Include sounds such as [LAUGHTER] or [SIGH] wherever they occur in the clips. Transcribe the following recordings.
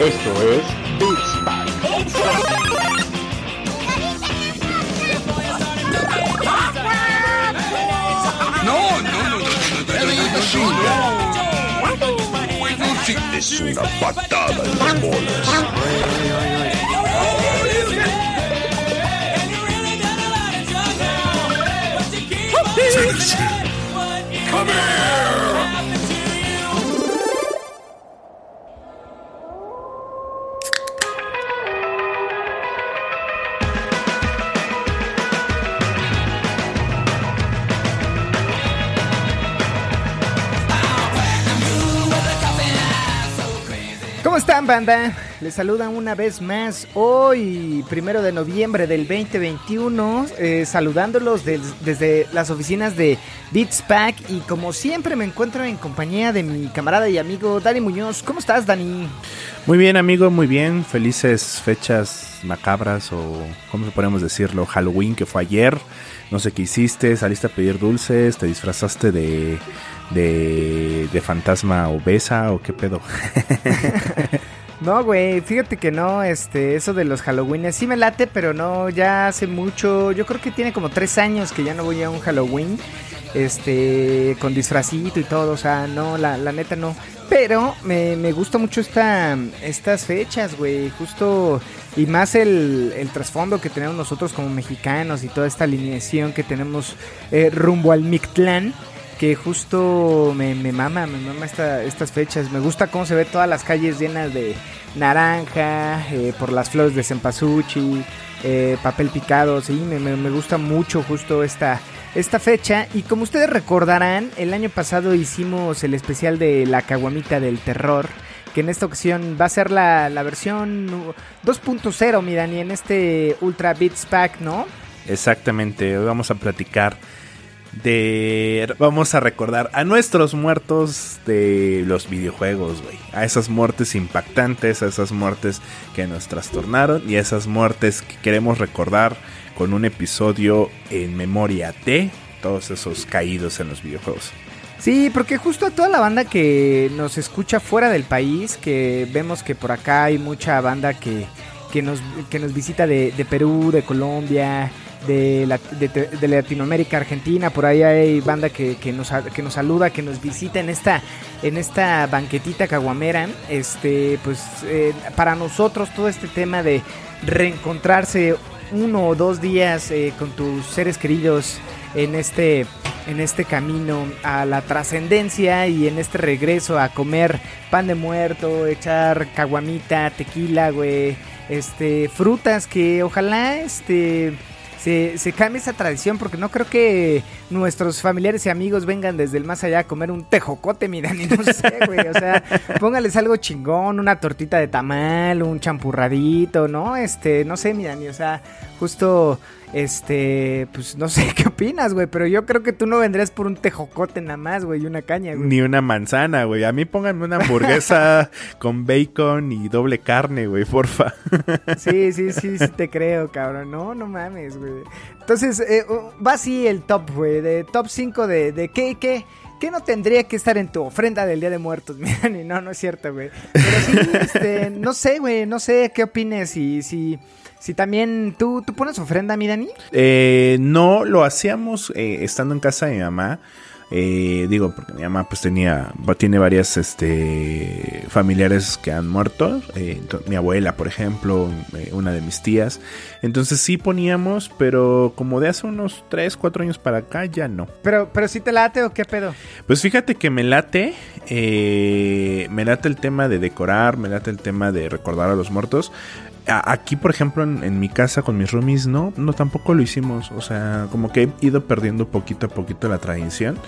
Esto es não, não, No, no, no, no, não, não, não, não, não, não, não banda? Les saludan una vez más hoy, primero de noviembre del 2021, eh, saludándolos desde las oficinas de Beats Pack y como siempre me encuentro en compañía de mi camarada y amigo Dani Muñoz. ¿Cómo estás, Dani? Muy bien, amigo, muy bien. Felices fechas macabras o, ¿cómo podemos decirlo? Halloween, que fue ayer. No sé qué hiciste, saliste a pedir dulces, te disfrazaste de, de, de fantasma obesa o qué pedo. [LAUGHS] No, güey, fíjate que no, este, eso de los Halloween sí me late, pero no, ya hace mucho, yo creo que tiene como tres años que ya no voy a un Halloween, este, con disfrazito y todo, o sea, no, la, la neta no. Pero me, me gusta mucho esta, estas fechas, güey, justo, y más el, el trasfondo que tenemos nosotros como mexicanos y toda esta alineación que tenemos eh, rumbo al Mictlán que justo me, mama, me mama esta- estas fechas. Me gusta cómo se ve todas las calles llenas de naranja, eh, por las flores de cempasúchil, eh, papel picado, sí, me gusta mucho justo esta, esta fecha. Y como ustedes recordarán, el año pasado hicimos el especial de la caguamita del terror. Que en esta ocasión va a ser la, la versión 2.0, mi Dani, en este Ultra Beats Pack, ¿no? Exactamente, hoy vamos a platicar de... Vamos a recordar a nuestros muertos de los videojuegos, güey. A esas muertes impactantes, a esas muertes que nos trastornaron y a esas muertes que queremos recordar con un episodio en memoria de todos esos caídos en los videojuegos. Sí, porque justo a toda la banda que nos escucha fuera del país, que vemos que por acá hay mucha banda que, que, nos, que nos visita de, de Perú, de Colombia, de, la- de, Latinoamérica, Argentina, por ahí hay banda que, que, nos, que nos saluda, que nos visita en esta, en esta banquetita caguamera. Este, pues eh, para nosotros todo este tema de reencontrarse uno o dos días eh, con tus seres queridos en este en este camino a la trascendencia y en este regreso a comer pan de muerto, echar caguamita, tequila, güey, este, frutas que ojalá este se, se cambie esa tradición porque no creo que nuestros familiares y amigos vengan desde el más allá a comer un tejocote, miran, y no sé, güey, o sea, [LAUGHS] póngales algo chingón, una tortita de tamal, un champurradito, ¿no? Este, no sé, mi Dani, o sea, justo, este, pues no sé [LAUGHS] qué opinas, güey, pero yo creo que tú no vendrías por un tejocote nada más, güey, y una caña, güey. Ni una manzana, güey. A mí pónganme una hamburguesa [LAUGHS] con bacon y doble carne, güey, porfa. Sí, sí, sí, sí te creo, cabrón. No, no mames, güey. Entonces, eh, uh, va así el top, güey, de top 5 de, de qué, qué, qué no tendría que estar en tu ofrenda del Día de Muertos, [LAUGHS] mira, ni no, no es cierto, güey. Pero sí, este, no sé, güey, no sé qué opines si, si, si también tú, tú pones ofrenda, mi Dani. Eh, no, lo hacíamos eh, estando en casa de mi mamá. Eh, digo, porque mi mamá pues tenía, tiene varias este, familiares que han muerto. Eh, mi abuela, por ejemplo, eh, una de mis tías. Entonces sí poníamos, pero como de hace unos 3, 4 años para acá ya no. Pero, pero si te late o qué pedo. Pues fíjate que me late, eh, me late el tema de decorar, me late el tema de recordar a los muertos. Aquí, por ejemplo, en, en mi casa con mis roomies, no, no tampoco lo hicimos. O sea, como que he ido perdiendo poquito a poquito la tradición.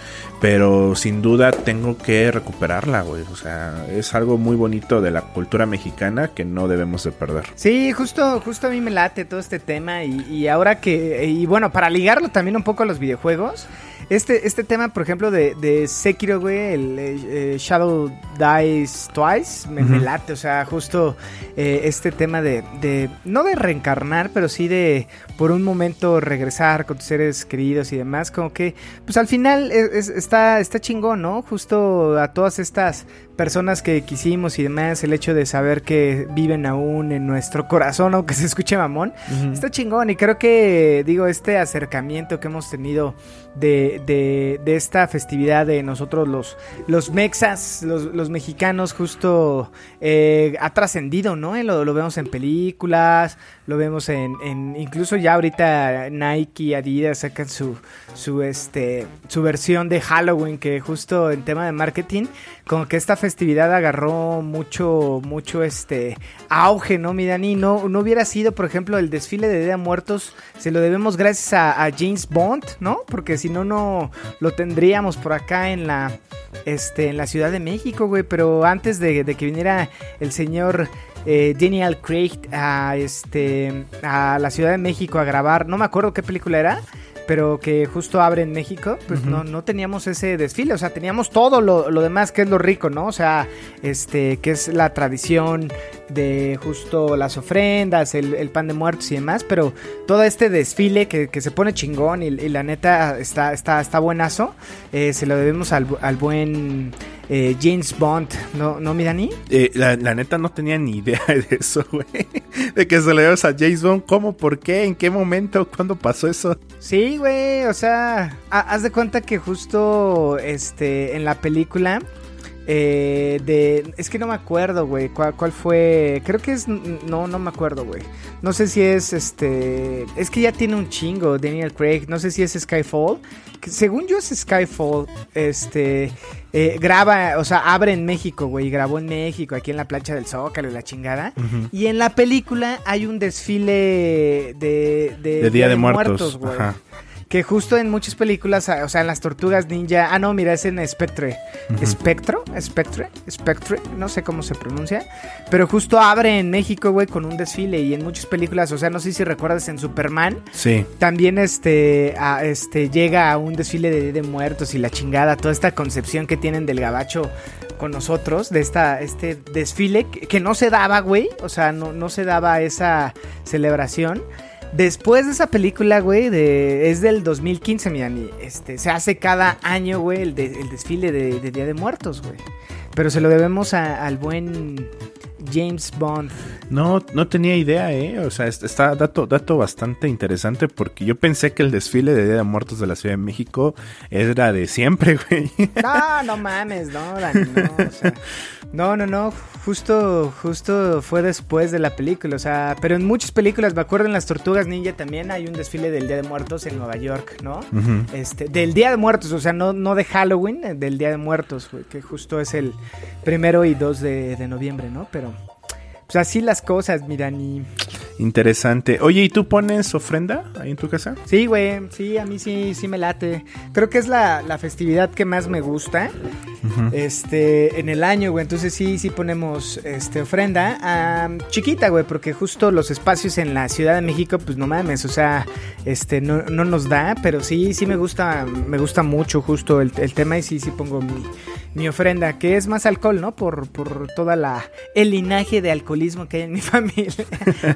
Pero sin duda tengo que recuperarla, güey. O sea, es algo muy bonito de la cultura mexicana que no debemos de perder. Sí, justo, justo a mí me late todo este tema y, y ahora que, y bueno, para ligarlo también un poco a los videojuegos, este, este tema, por ejemplo, de, de Sekiro, güey, el eh, eh, Shadow Dies Twice, me, me late, o sea, justo eh, este tema de, de, no de reencarnar, pero sí de por un momento regresar con tus seres queridos y demás, como que, pues al final es- es- está, está chingón, ¿no? Justo a todas estas personas que quisimos y demás, el hecho de saber que viven aún en nuestro corazón, aunque se escuche mamón, está chingón y creo que, digo, este acercamiento que hemos tenido de, de, de esta festividad de nosotros los, los mexas, los, los mexicanos, justo eh, ha trascendido, ¿no? Eh, Lo, lo vemos en películas, lo vemos en, en- incluso ya ahorita Nike y Adidas sacan su, su, este, su versión de Halloween, que justo en tema de marketing, como que esta festividad agarró mucho, mucho este auge, ¿no, mi Dani? No, no hubiera sido, por ejemplo, el desfile de Día Muertos, se lo debemos gracias a, James Bond, ¿no? Porque si no, no lo tendríamos por acá en la, este, en la Ciudad de México, güey. Pero antes de, que viniera el señor eh, Daniel Craig a, este, a la Ciudad de México a grabar, no me acuerdo qué película era. Pero que justo abre en México, pues no, no teníamos ese desfile, o sea, teníamos todo lo, lo demás que es lo rico, ¿no? O sea, este, que es la tradición de justo las ofrendas, el, el pan de muertos y demás, pero todo este desfile que, que se pone chingón y, y la neta está, está, está buenazo, eh, se lo debemos al, al buen eh, James Bond, ¿no, ¿no mi Dani? Eh, la, la neta no tenía ni idea [LAUGHS] de eso, güey. De que se le a James Bond. ¿Cómo? ¿Por qué? ¿En qué momento? ¿Cuándo pasó eso? Sí, güey, o sea, ha- haz de cuenta que justo este en la película eh, de es que no me acuerdo, güey, cuál, cuál fue, creo que es no no me acuerdo, güey. No sé si es este, es que ya tiene un chingo Daniel Craig, no sé si es Skyfall, que según yo es Skyfall, este eh, graba, o sea, abre en México, güey, grabó en México, aquí en la plancha del Zócalo y la chingada. Y en la película hay un desfile de, de, De Día de Muertos, güey. Que justo en muchas películas, o sea, en las tortugas ninja. Ah, no, mira, es en Spectre. ¿Spectro? ¿Spectre? ¿Spectre? No sé cómo se pronuncia. Pero justo abre en México, güey, con un desfile. Y en muchas películas, o sea, no sé si recuerdas en Superman. Sí. También este, a- este llega a un desfile de, de muertos y la chingada, toda esta concepción que tienen del gabacho con nosotros, de esta, este desfile que, que no se daba, güey, o sea, no, no se daba esa celebración. Después de esa película, güey, es del 2015, mi Dani, este, se hace cada año, güey, el, el desfile de, de Día de Muertos, güey. Pero se lo debemos a- al buen James Bond. No, no tenía idea, ¿eh? O sea, es- está dato, dato bastante interesante porque yo pensé que el desfile de Día de Muertos de la Ciudad de México era de siempre, [LAUGHS] güey. No, no mames, no, Dani, no, o sea, no, no, no, justo, justo fue después de la película, o sea, pero en muchas películas, me acuerdo en las Tortugas Ninja también hay un desfile del Día de Muertos en Nueva York, ¿no? Este, del Día de Muertos, o sea, no, no de Halloween, eh, del Día de Muertos, güey, que justo es el primero y 2 de, de noviembre, ¿no? Pero, pues así las cosas, mi Dani. Interesante. Oye, ¿y tú pones ofrenda ahí en tu casa? Sí, güey, sí, a mí sí, sí me late. Creo que es la, la festividad que más me gusta. Este, en el año, güey. Entonces sí, sí ponemos este ofrenda. ah, chiquita, güey, porque justo los espacios en la Ciudad de México, pues no mames, o sea, este, no, no nos da, pero sí, sí me gusta, me gusta mucho justo el, el tema y sí, sí pongo mi, mi ofrenda, que es más alcohol, ¿no? Por, por toda la, el linaje de alcoholismo que hay en mi [LAUGHS] familia.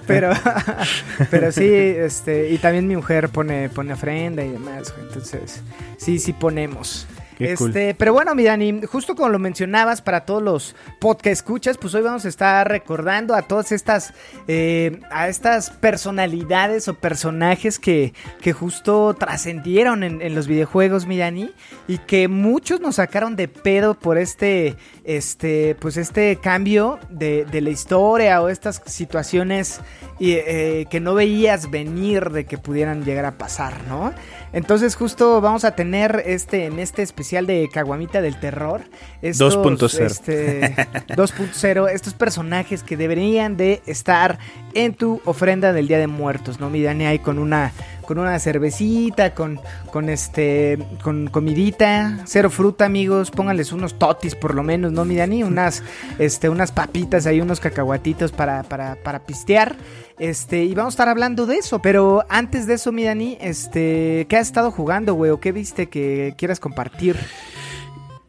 pero, [LAUGHS] pero sí, este, y también mi mujer pone, pone ofrenda y demás. Entonces, sí, sí ponemos. Este, pero bueno, mi Dani, justo como lo mencionabas para todos los podcast escuchas, pues hoy vamos a estar recordando a todas estas, eh, a estas personalidades o personajes que, que justo trascendieron en, en los videojuegos, mi Dani, y que muchos nos sacaron de pedo por este, este, pues este cambio de, de la historia o estas situaciones y, eh, que no veías venir de que pudieran llegar a pasar, ¿no? Entonces justo vamos a tener este en este especial de Caguamita del Terror. estos, 2.0. Este, 2.0, estos personajes que deberían de estar en tu ofrenda del Día de Muertos, ¿no? Mi Dani ahí con una con una cervecita, con, con este, con comidita, cero fruta, amigos, pónganles unos totis por lo menos, ¿no, mi Dani? Unas, [LAUGHS] este, unas papitas ahí, unos cacahuatitos para, para, para pistear. Este, y vamos a estar hablando de eso, pero antes de eso, mi Dani, este, ¿qué has estado jugando, güey? ¿O qué viste que quieras compartir?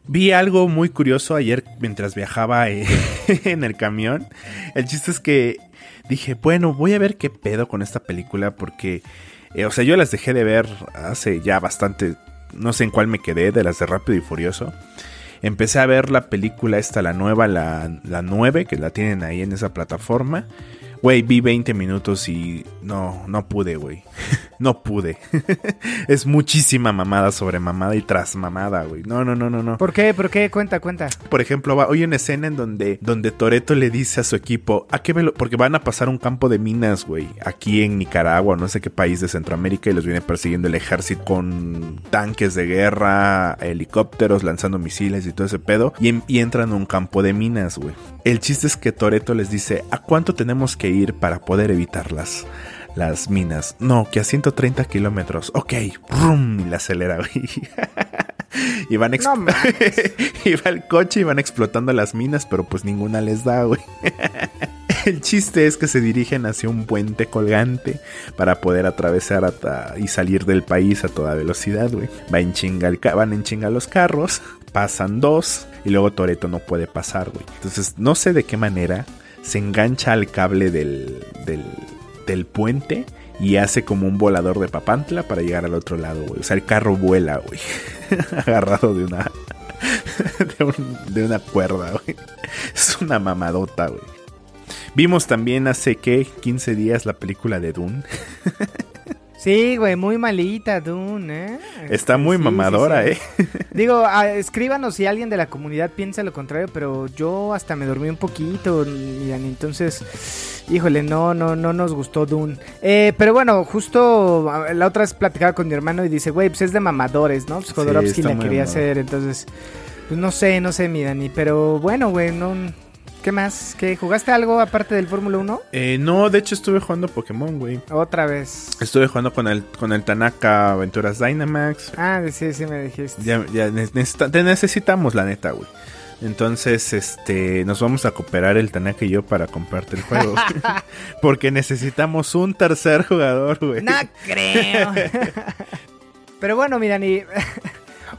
Vi algo muy curioso ayer mientras viajaba eh, [LAUGHS] en el camión. El chiste es que dije, bueno, voy a ver qué pedo con esta película porque, eh, o sea, yo las dejé de ver hace ya bastante, no sé en cuál me quedé, de las de Rápido y Furioso. Empecé a ver la película esta, la nueva, la, la 9, que la tienen ahí en esa plataforma. Güey, vi 20 minutos y no, no pude, güey. [LAUGHS] no pude. [LAUGHS] es muchísima mamada sobre mamada y tras mamada, güey. No, no, no, no, no. ¿Por qué? ¿Por qué? Cuenta, cuenta. Por ejemplo, va, hay una escena en donde, donde Toreto le dice a su equipo, ¿a qué velo? Porque van a pasar un campo de minas, güey, aquí en Nicaragua, no sé qué país de Centroamérica, y los viene persiguiendo el ejército con tanques de guerra, helicópteros, lanzando misiles y todo ese pedo, y, y entran a un campo de minas, güey. El chiste es que Toreto les dice, ¿a cuánto tenemos que ir para poder evitarlas? Las minas. No, que a 130 kilómetros. Ok. Rum, y la acelera, güey. [LAUGHS] y van No [LAUGHS] y va el coche y van explotando las minas, pero pues ninguna les da, güey. [LAUGHS] El chiste es que se dirigen hacia un puente colgante para poder atravesar hasta- y salir del país a toda velocidad, güey. Va en chinga el ca- van en chinga los carros, pasan dos y luego Toreto no puede pasar, güey. Entonces no sé de qué manera se engancha al cable del, del, del puente y hace como un volador de papantla para llegar al otro lado, güey. O sea, el carro vuela, güey. [LAUGHS] Agarrado de una, [LAUGHS] de, un- de una cuerda, güey. Es una mamadota, güey. Vimos también hace que 15 días la película de Dune. [LAUGHS] Sí, güey, muy malita, Dune, ¿eh? Está muy Sí, mamadora, sí. ¿eh? [LAUGHS] Digo, ah, escríbanos si alguien de la comunidad piensa lo contrario, pero yo hasta me dormí un poquito, y Dani, entonces, híjole, no, no, no nos gustó Dune. Eh, pero bueno, justo la otra vez platicaba con mi hermano y dice, güey, pues es de mamadores, ¿no? Pues Jodorowsky la quería hacer, entonces, pues no sé, no sé, mi Dani, pero bueno, güey, no... ¿Qué más? ¿Qué, ¿Jugaste algo aparte del Fórmula 1? Eh, no, de hecho estuve jugando Pokémon, güey. Otra vez. Estuve jugando con el, con el Tanaka Aventuras Dynamax. Ah, sí, sí me dijiste. Ya, ya necesita- te necesitamos, la neta, güey. Entonces, este, nos vamos a cooperar el Tanaka y yo para comprarte el juego. [LAUGHS] Porque necesitamos un tercer jugador, güey. No creo. [LAUGHS] Pero bueno, mi Dani. [LAUGHS]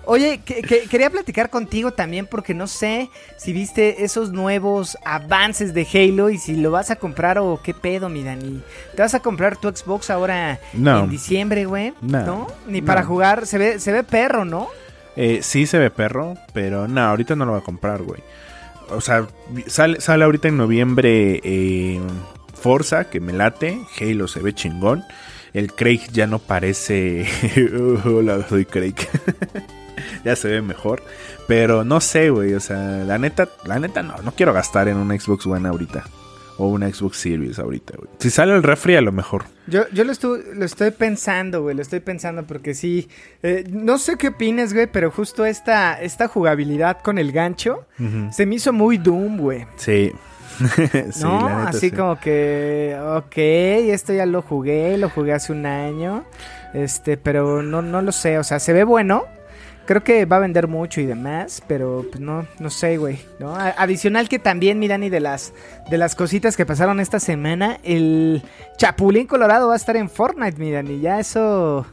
Oye, que- que- quería platicar contigo también porque no sé si viste esos nuevos avances de Halo y si lo vas a comprar o qué pedo, mi Dani. ¿Te vas a comprar tu Xbox ahora No. en diciembre, güey? No. Ni No. para jugar. Se ve, se ve perro, ¿no? Eh, sí se ve perro, pero no, ahorita no lo voy a comprar, güey. O sea, sale ahorita en noviembre eh, Forza, que me late. Halo se ve chingón. El Craig ya no parece... [LAUGHS] Hola, soy Craig. [LAUGHS] [LAUGHS] ya se ve mejor. Pero no sé, güey. O sea, la neta, la neta no. No quiero gastar en una Xbox One ahorita. O una Xbox Series ahorita, güey. Si sale el refri, a lo mejor. Yo, yo lo, estoy, lo estoy pensando, güey, lo estoy pensando porque sí, eh, no sé qué opines, güey, pero justo esta, esta jugabilidad con el gancho se me hizo muy Doom, güey. Sí. [LAUGHS] Sí, no, la neta, así sí. como que, ok, esto ya lo jugué, lo jugué hace un año, este, pero no, no lo sé, o sea, se ve bueno, creo que va a vender mucho y demás, pero pues no, no sé, güey, ¿no? Adicional que también, mi Dani, de las, de las cositas que pasaron esta semana, el Chapulín Colorado va a estar en Fortnite, mi Dani, ya eso...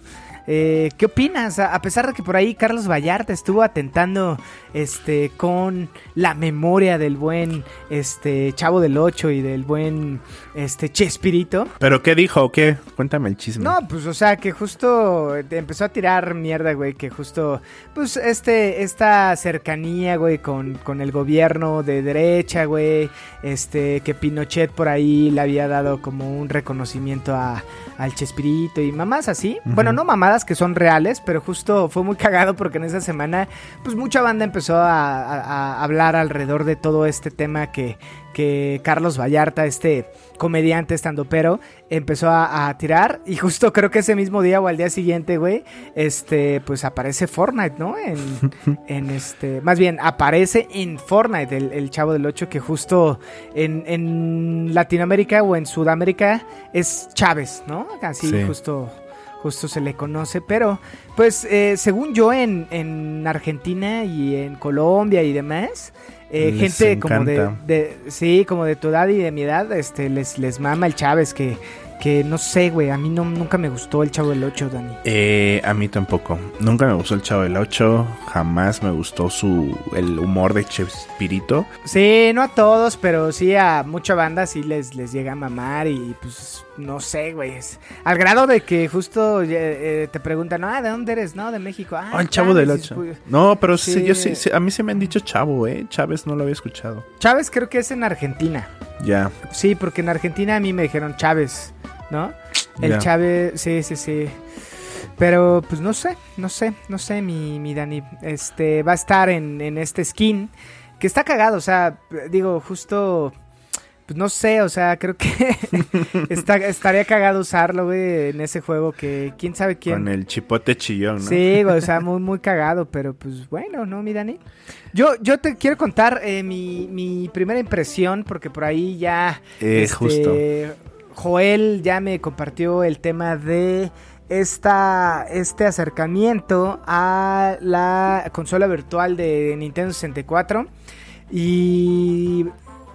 eh, ¿Qué opinas? A, pesar de que por ahí Carlos Vallarta estuvo atentando este con la memoria del buen este Chavo del Ocho y del buen este Chespirito. ¿Pero qué dijo o qué? Cuéntame el chisme. No, pues o sea que justo empezó a tirar mierda, güey, que justo pues este esta cercanía, güey, con, con el gobierno de derecha, güey, este que Pinochet por ahí le había dado como un reconocimiento a al Chespirito y mamás así. Bueno, no mamadas que son reales, pero justo fue muy cagado porque en esa semana pues mucha banda empezó a, a- a hablar alrededor de todo este tema que, que Carlos Vallarta, este comediante estando pero empezó a, a tirar y justo creo que ese mismo día o al día siguiente, güey, este, pues aparece Fortnite, ¿no? En, [LAUGHS] en este, más bien aparece en Fortnite el, el Chavo del 8 que justo en, en Latinoamérica o en Sudamérica es Chávez, ¿no? Así Sí. justo justo se le conoce, pero pues eh, según yo en, en Argentina y en Colombia y demás, eh, gente como de, de- sí, como de tu edad y de mi edad, este les les mama el Chávez que que no sé, güey, a mí no, nunca me gustó el Chavo del 8, Dani. Eh, a mí tampoco. Nunca me gustó el Chavo del 8. Jamás me gustó su el humor de Chespirito. Sí, no a todos, pero sí a mucha banda sí les, les llega a mamar y pues no sé, güey. Al grado de que justo eh, eh, te preguntan, ah, ¿de dónde eres? No, de México. Ah, Ah, el Chavo del Chávez, 8. pues, No, pero sí, Sí. yo sí, sí, a mí se me han dicho Chavo, eh. Chávez no lo había escuchado. Chávez creo que es en Argentina. Ya. Sí, porque en Argentina a mí me dijeron Chávez, ¿no? El Ya. Chávez, sí, sí, sí. Pero pues no sé, no sé, no sé, mi, mi Dani. Este va a estar en, en este skin que está cagado, o sea, digo, justo, pues no sé, o sea, creo que [LAUGHS] está, estaría cagado usarlo, güey, en ese juego que quién sabe quién. Con el chipote chillón, ¿no? Sí, güey, o sea, muy, muy cagado, pero pues bueno, ¿no, mi Dani? Yo, yo te quiero contar eh, mi, mi primera impresión, porque por ahí ya... Eh, este, justo. Joel ya me compartió el tema de esta, este acercamiento a la consola virtual de Nintendo 64. Y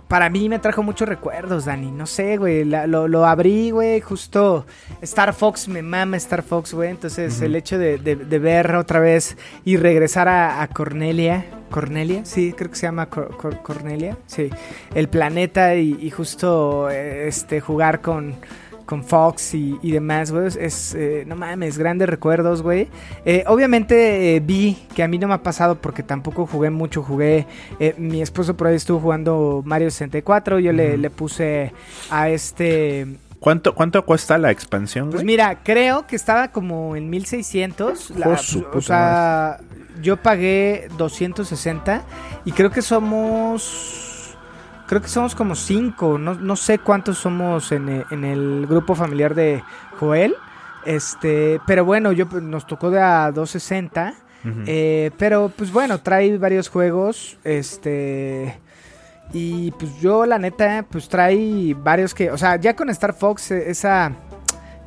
para mí me trajo muchos recuerdos, Dani. No sé, güey. lo, lo abrí, güey. Justo Star Fox, me mama Star Fox, güey. Entonces, el hecho de, de- de ver otra vez y regresar a, a Cornelia. ¿Cornelia? Sí, creo que se llama Cor- Cor- Cornelia. Sí. El planeta y, y justo eh, este jugar con. Con Fox y, y demás, güey. Es, eh, no mames, grandes recuerdos, güey. Eh, obviamente eh, vi que a mí no me ha pasado porque tampoco jugué mucho. Jugué. mi esposo por ahí estuvo jugando Mario 64. Yo le, le puse a este. ¿Cuánto, ¿Cuánto cuesta la expansión, Pues güey? mira, creo que estaba como en 1600. la- o sea, yo pagué 260 y creo que somos. Creo que somos como 5. No, no sé cuántos somos en el, en el grupo familiar de Joel. Este, pero bueno, yo pues, nos tocó de a 260. Ujú. Eh, pero pues bueno, trae varios juegos. Este. Y pues yo, la neta, pues trae varios que. O sea, ya con Star Fox, eh, esa.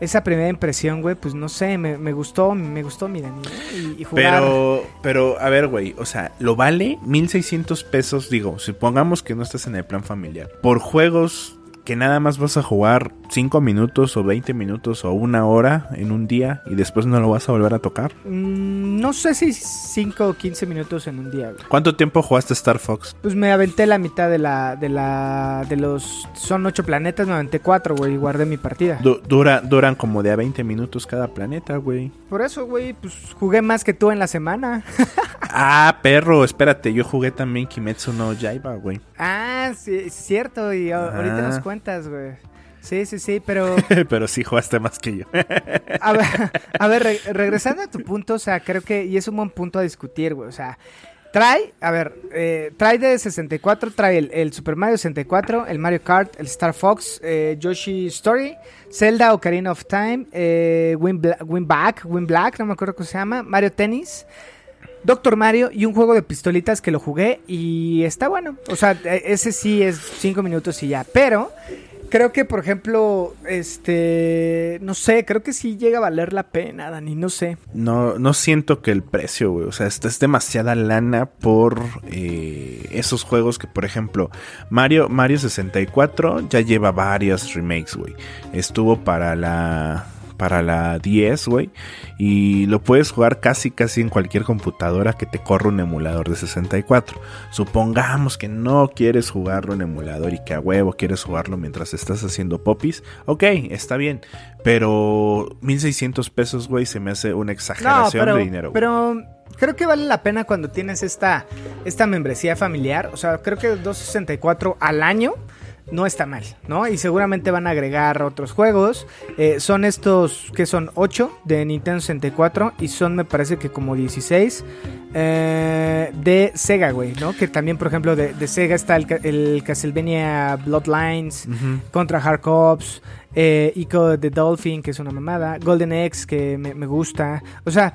Esa primera impresión, güey, pues no sé, me, me gustó, me gustó, miren. Y, y jugar. Pero, pero, a ver, güey, o sea, ¿lo vale? 1600 pesos, digo, supongamos que no estás en el plan familiar. Por juegos que nada más vas a jugar 5 minutos o 20 minutos o una hora en un día y después no lo vas a volver a tocar. Mm, no sé si 5 o 15 minutos en un día, güey. ¿Cuánto tiempo jugaste Star Fox? Pues me aventé la mitad de la. de la. de los. Son ocho planetas, me aventé güey, y guardé mi partida. Du- dura, duran como de a 20 minutos cada planeta, güey. Por eso, güey, pues jugué más que tú en la semana. [LAUGHS] Ah, perro, espérate, yo jugué también Kimetsu no Yaiba, güey. ah, sí, es cierto, y ahorita Ah. nos cuentas, güey. Sí, sí, sí, pero. [LAUGHS] pero sí jugaste más que yo. [LAUGHS] A ver, a ver, re- regresando a tu punto, o sea, creo que, y es un buen punto a discutir, güey, o sea, trae, a ver, eh, trae de 64, trae el, el Super Mario 64, el Mario Kart, el Star Fox, eh, Yoshi Story, Zelda Ocarina of Time, eh, Win, Bla- Win Back, Win Black, no me acuerdo cómo se llama, Mario Tennis. Doctor Mario y un juego de pistolitas que lo jugué y está bueno. O sea, e- ese sí es 5 minutos y ya. Pero creo que, por ejemplo, este, no sé, creo que sí llega a valer la pena, Dani, no sé. No, no siento que el precio, güey. O sea, es demasiada lana por eh, esos juegos que, por ejemplo, Mario, Mario 64 ya lleva varias remakes, güey. Estuvo para la. Para la 10, güey. Y lo puedes jugar casi, casi en cualquier computadora que te corra un emulador de 64. Supongamos que no quieres jugarlo en emulador y que a huevo quieres jugarlo mientras estás haciendo popis. Ok, está bien. Pero 1600 pesos, güey, se me hace una No, exageración pero, de dinero. pero creo que vale la pena cuando tienes esta, esta membresía familiar. O sea, creo que 264 al año no está mal, ¿no? Y seguramente van a agregar otros juegos. Eh, son estos, que son 8 de Nintendo 64 y son, me parece que como 16 eh, de Sega, güey, ¿no? Que también, por ejemplo, de, de Sega está el, ca- el Castlevania Bloodlines, contra Hard Cops, eh, Ico the Dolphin, que es una mamada, Golden X, que me, me gusta. O sea,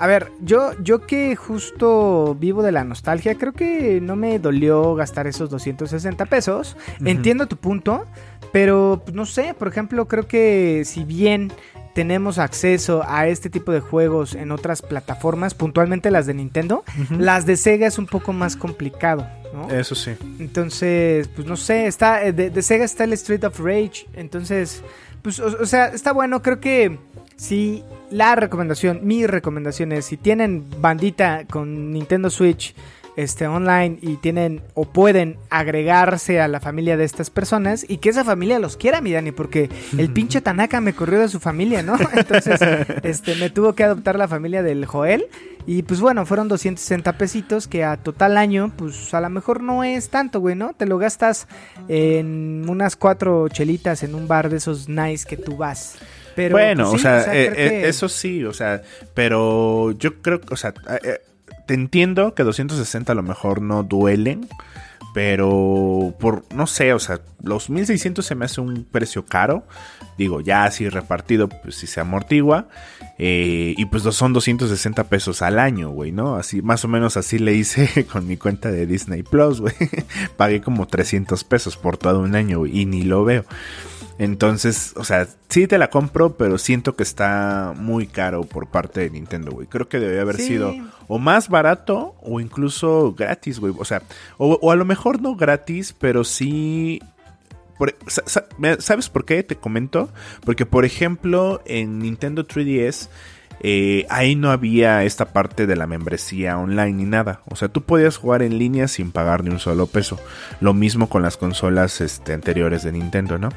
a ver, yo, yo que justo vivo de la nostalgia, creo que no me dolió gastar esos 260 pesos. Entiendo tu punto, pero pues, no sé, por ejemplo, creo que si bien tenemos acceso a este tipo de juegos en otras plataformas, puntualmente las de Nintendo, las de Sega es un poco más complicado, ¿no? Eso sí. Entonces, pues no sé, está eh, de, de Sega está el Street of Rage. Entonces, pues, o, o sea, está bueno. Creo que si la recomendación, mi recomendación es, si tienen bandita con Nintendo Switch este, online y tienen o pueden agregarse a la familia de estas personas y que esa familia los quiera, mi Dani, porque el pinche Tanaka me corrió de su familia, ¿no? [LAUGHS] Entonces, este, me tuvo que adoptar la familia del Joel y pues bueno, fueron 260 pesitos que a total año, pues a lo mejor no es tanto, güey, ¿no? Te lo gastas en unas cuatro chelitas en un bar de esos nice que tú vas. Pero, bueno, pues, o sea, eh, que- eh, eso sí, o sea, pero yo creo que, o sea, eh, eh, te entiendo que 260 a lo mejor no duelen, pero por, no sé, o sea, los 1600 se me hace un precio caro, digo, ya así repartido, pues si se amortigua, eh, y pues son 260 pesos al año, güey, ¿no? Así, más o menos así le hice [LAUGHS] con mi cuenta de Disney Plus, güey, [LAUGHS] pagué como 300 pesos por todo un año, güey, y ni lo veo. Entonces, o sea, sí te la compro, pero siento que está muy caro por parte de Nintendo, güey. Creo que debería haber Sí. sido o más barato o incluso gratis, güey. O sea, o, o a lo mejor no gratis, pero sí... por- mira, ¿Sabes por qué te comento? Porque, por ejemplo, en Nintendo 3DS... eh, ahí no había esta parte de la membresía online ni nada. O sea, tú podías jugar en línea sin pagar ni un solo peso. Lo mismo con las consolas este, anteriores de Nintendo, ¿no?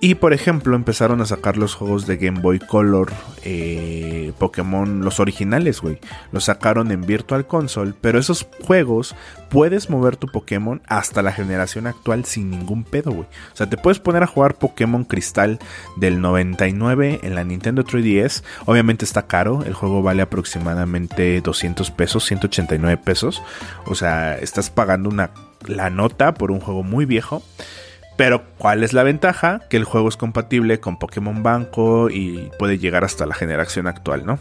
Y por ejemplo, empezaron a sacar los juegos de Game Boy Color, eh, Pokémon, los originales, güey. Los sacaron en Virtual Console, pero esos juegos puedes mover tu Pokémon hasta la generación actual sin ningún pedo, güey. O sea, te puedes poner a jugar Pokémon Cristal del 99 en la Nintendo 3DS. Obviamente está caro, el juego vale aproximadamente 200 pesos, 189 pesos. O sea, estás pagando una la nota por un juego muy viejo. Pero, ¿cuál es la ventaja? Que el juego es compatible con Pokémon Banco y puede llegar hasta la generación actual, ¿no?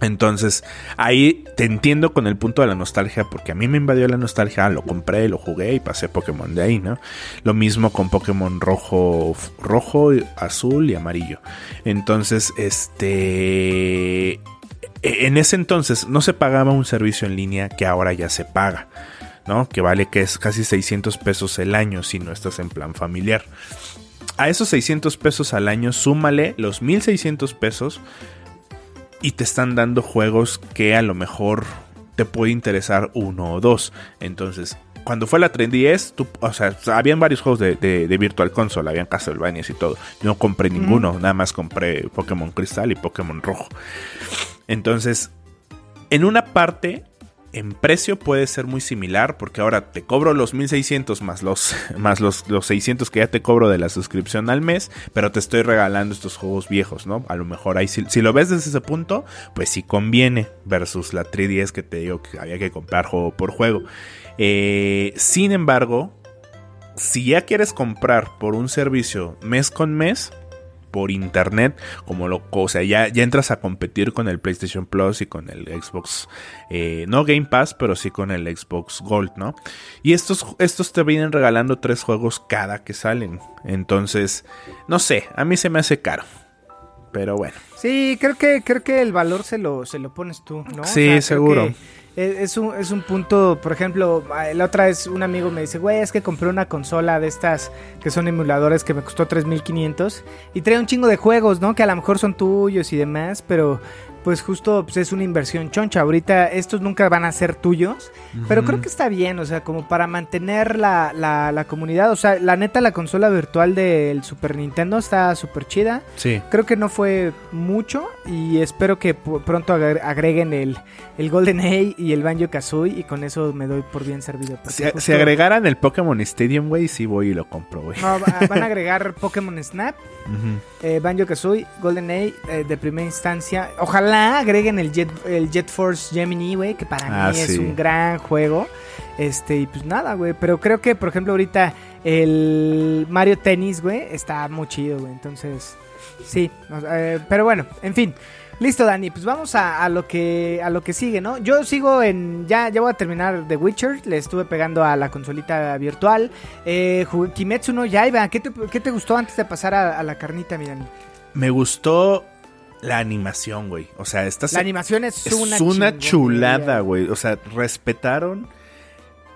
Entonces, ahí te entiendo con el punto de la nostalgia, porque a mí me invadió la nostalgia, lo compré, lo jugué y pasé Pokémon de ahí, ¿no? Lo mismo con Pokémon rojo, rojo, azul y amarillo. Entonces, este... En ese entonces no se pagaba un servicio en línea que ahora ya se paga. ¿No? Que vale que es casi 600 pesos el año si no estás en plan familiar. A esos 600 pesos al año súmale los 1600 pesos y te están dando juegos que a lo mejor te puede interesar uno o dos. Entonces, cuando fue la 3DS, tú, o sea, habían varios juegos de, de, de Virtual Console, habían Castlevania y todo. Yo no compré ninguno, nada más compré Pokémon Cristal y Pokémon Rojo. Entonces, en una parte en precio puede ser muy similar porque ahora te cobro los 1600 más los [LAUGHS] más los, los 600 que ya te cobro de la suscripción al mes, pero te estoy regalando estos juegos viejos, ¿no? A lo mejor ahí si, lo ves desde ese punto, pues sí conviene versus la 3DS que te digo que había que comprar juego por juego. Eh, sin embargo, si ya quieres comprar por un servicio mes con mes, por internet, como lo, o sea, ya, ya entras a competir con el PlayStation Plus y con el Xbox, eh, no Game Pass, pero sí con el Xbox Gold, ¿no? Y estos, estos te vienen regalando tres juegos cada que salen. Entonces, no sé, a mí se me hace caro. Pero bueno. Sí, creo que, creo que el valor se lo, se lo pones tú, ¿no? Sí, seguro. que Es, un, es un punto, por ejemplo, la otra vez un amigo me dice, güey, es que compré una consola de estas que son emuladores que me costó 3.500 y trae un chingo de juegos, ¿no? Que a lo mejor son tuyos y demás, pero pues justo pues, es una inversión choncha. Ahorita estos nunca van a ser tuyos, pero creo que está bien, o sea, como para mantener la, la, la comunidad. O sea, la neta, la consola virtual del Super Nintendo está súper chida. Sí. Creo que no fue mucho y espero que pronto agre- agreguen el, el Golden Age y el Banjo Kazooie y con eso me doy por bien servido. Si, justo- si agregaran el Pokémon Stadium, güey, sí voy y lo compro, güey. No, va- van a [LAUGHS] agregar Pokémon Snap, eh, Banjo Kazooie, Golden Age eh, de primera instancia. Ojalá agreguen el Jet, el Jet Force Gemini, güey, que para Ah, mí es un gran juego. Este, y pues nada, güey. Pero creo que, por ejemplo, ahorita el Mario Tennis, güey, está muy chido, güey. Entonces, sí. eh, pero bueno, en fin. Listo, Dani, pues vamos a, a lo que a lo que sigue, ¿no? Yo sigo en ya ya voy a terminar The Witcher, le estuve pegando a la consolita virtual. Eh, Kimetsu no Yaiba, ¿qué te, qué te gustó antes de pasar a, a la carnita, mi Dani? Me gustó la animación, güey. O sea, estás La animación es, Es una, chulada, güey. O sea, respetaron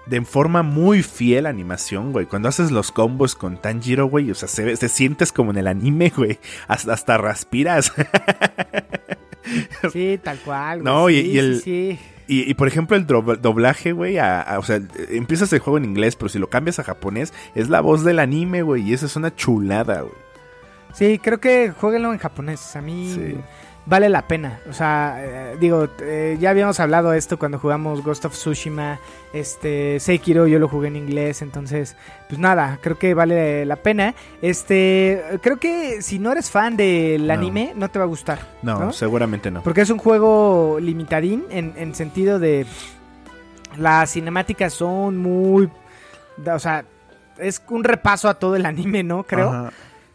de forma muy fiel a animación, güey. Cuando haces los combos con Tanjiro, güey, o sea, se, se sientes como en el anime, güey. Hasta, hasta respiras. Sí, tal cual. güey. No, y- Sí, y el- sí, sí. Y, y, por ejemplo, el doblaje, güey, a- a- o sea, empiezas el juego en inglés, pero si lo cambias a japonés, es la voz del anime, güey, y eso es una chulada, güey. Sí, creo que jueguenlo en japonés. A mí Sí. vale la pena. O sea, eh, digo, eh, ya habíamos hablado de esto cuando jugamos Ghost of Tsushima. Este, Sekiro, yo lo jugué en inglés. Entonces, pues nada, creo que vale la pena. Este, creo que si no eres fan del No. anime, no te va a gustar. No, ¿no? seguramente no. Porque es un juego limitadín en, en sentido de las cinemáticas son muy, o sea, es un repaso a todo el anime, ¿no? Creo. Ajá.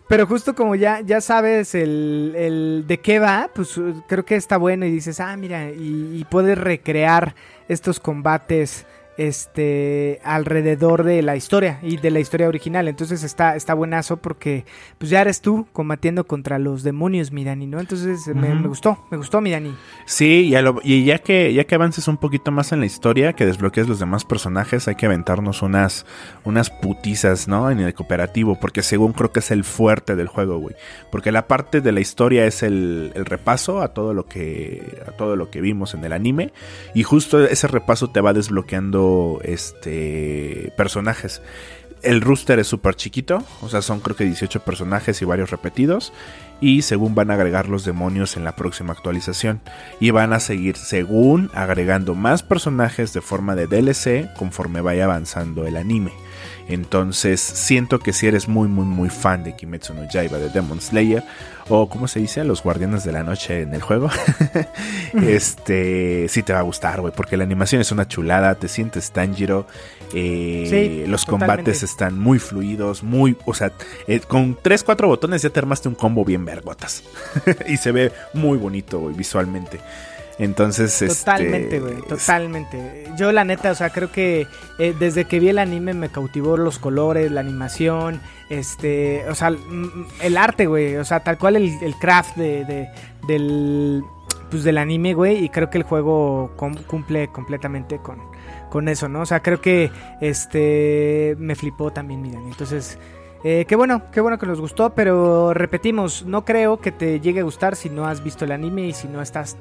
Pero justo como ya, ya sabes el, el de qué va, pues uh, creo que está bueno y dices, ah, mira, y, y puedes recrear estos combates este alrededor de la historia y de la historia original. Entonces está, está buenazo porque pues ya eres tú combatiendo contra los demonios, mi Dani, ¿no? Entonces me, gustó, me gustó mi Dani. Sí, y, a lo- y ya que ya que avances un poquito más en la historia, que desbloquees los demás personajes, hay que aventarnos unas unas putizas, ¿no? En el cooperativo, porque según creo que es el fuerte del juego, güey. Porque la parte de la historia es el, el repaso a todo lo que a todo lo que vimos en el anime y justo ese repaso te va desbloqueando este personajes. El rooster es súper chiquito, o sea, son creo que 18 personajes y varios repetidos. Y según van a agregar los demonios en la próxima actualización. Y van a seguir, según, agregando más personajes de forma de DLC conforme vaya avanzando el anime. Entonces, siento que si eres muy, muy, muy fan de Kimetsu no Yaiba de Demon Slayer, o como se dice, los guardianes de la noche en el juego, [LAUGHS] este, sí te va a gustar, güey, porque la animación es una chulada, te sientes Tanjiro, eh, Sí, los totalmente. combates están muy fluidos, muy, o sea, eh, con 3, 4 botones ya te armaste un combo bien vergotas. [LAUGHS] y se ve muy bonito, güey, visualmente. Entonces, Totalmente, este, güey, totalmente. Yo la neta, o sea, creo que eh, desde que vi el anime me cautivó los colores, la animación, este, o sea, el arte, güey, o sea, tal cual el, el craft de, de- del, pues del anime, güey, y creo que el juego cum- cumple completamente con, con eso, ¿no? O sea, creo que este me flipó también, miren, entonces... eh, qué bueno, qué bueno que nos gustó, pero repetimos, no creo que te llegue a gustar si no has visto el anime y si no estás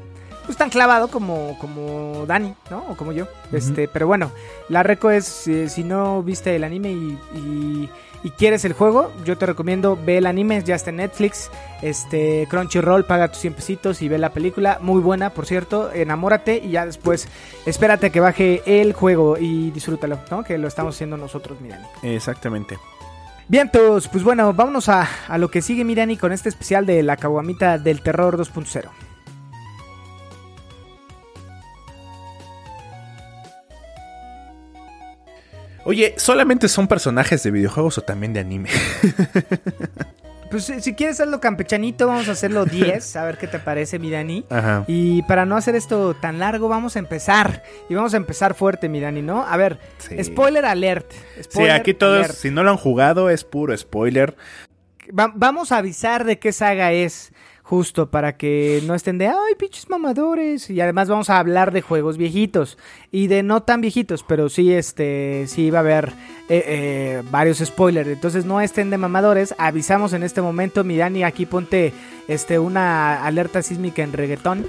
pues tan clavado como, como Dani, ¿no? O como yo. Este, pero bueno, la reco es eh, si no viste el anime y, y- y quieres el juego, yo te recomiendo ve el anime, ya está en Netflix, este Crunchyroll, paga tus 100 pesitos y ve la película, muy buena, por cierto, enamórate y ya después espérate a que baje el juego y disfrútalo, ¿no? Que lo estamos haciendo nosotros, Mirani. Exactamente. Bien, pues, pues bueno, vámonos a, a lo que sigue, Mirani, con este especial de la caguamita del terror 2.0. Oye, ¿solamente son personajes de videojuegos o también de anime? [LAUGHS] Pues si si quieres hacerlo campechanito, vamos a hacerlo 10, a ver qué te parece, mi Dani. Ajá. Y para no hacer esto tan largo, vamos a empezar. Y vamos a empezar fuerte, mi Dani, ¿no? A ver, Sí. spoiler alert. Sí, aquí todos, alert. si no lo han jugado, es puro spoiler. Va- vamos a avisar de qué saga es, justo para que no estén de, ay, pinches mamadores. Y además vamos a hablar de juegos viejitos y de no tan viejitos, pero sí, este, sí va a haber eh, eh, varios spoilers. Entonces no estén de mamadores. Avisamos en este momento, mi Dani, aquí ponte, este, una alerta sísmica en reggaetón.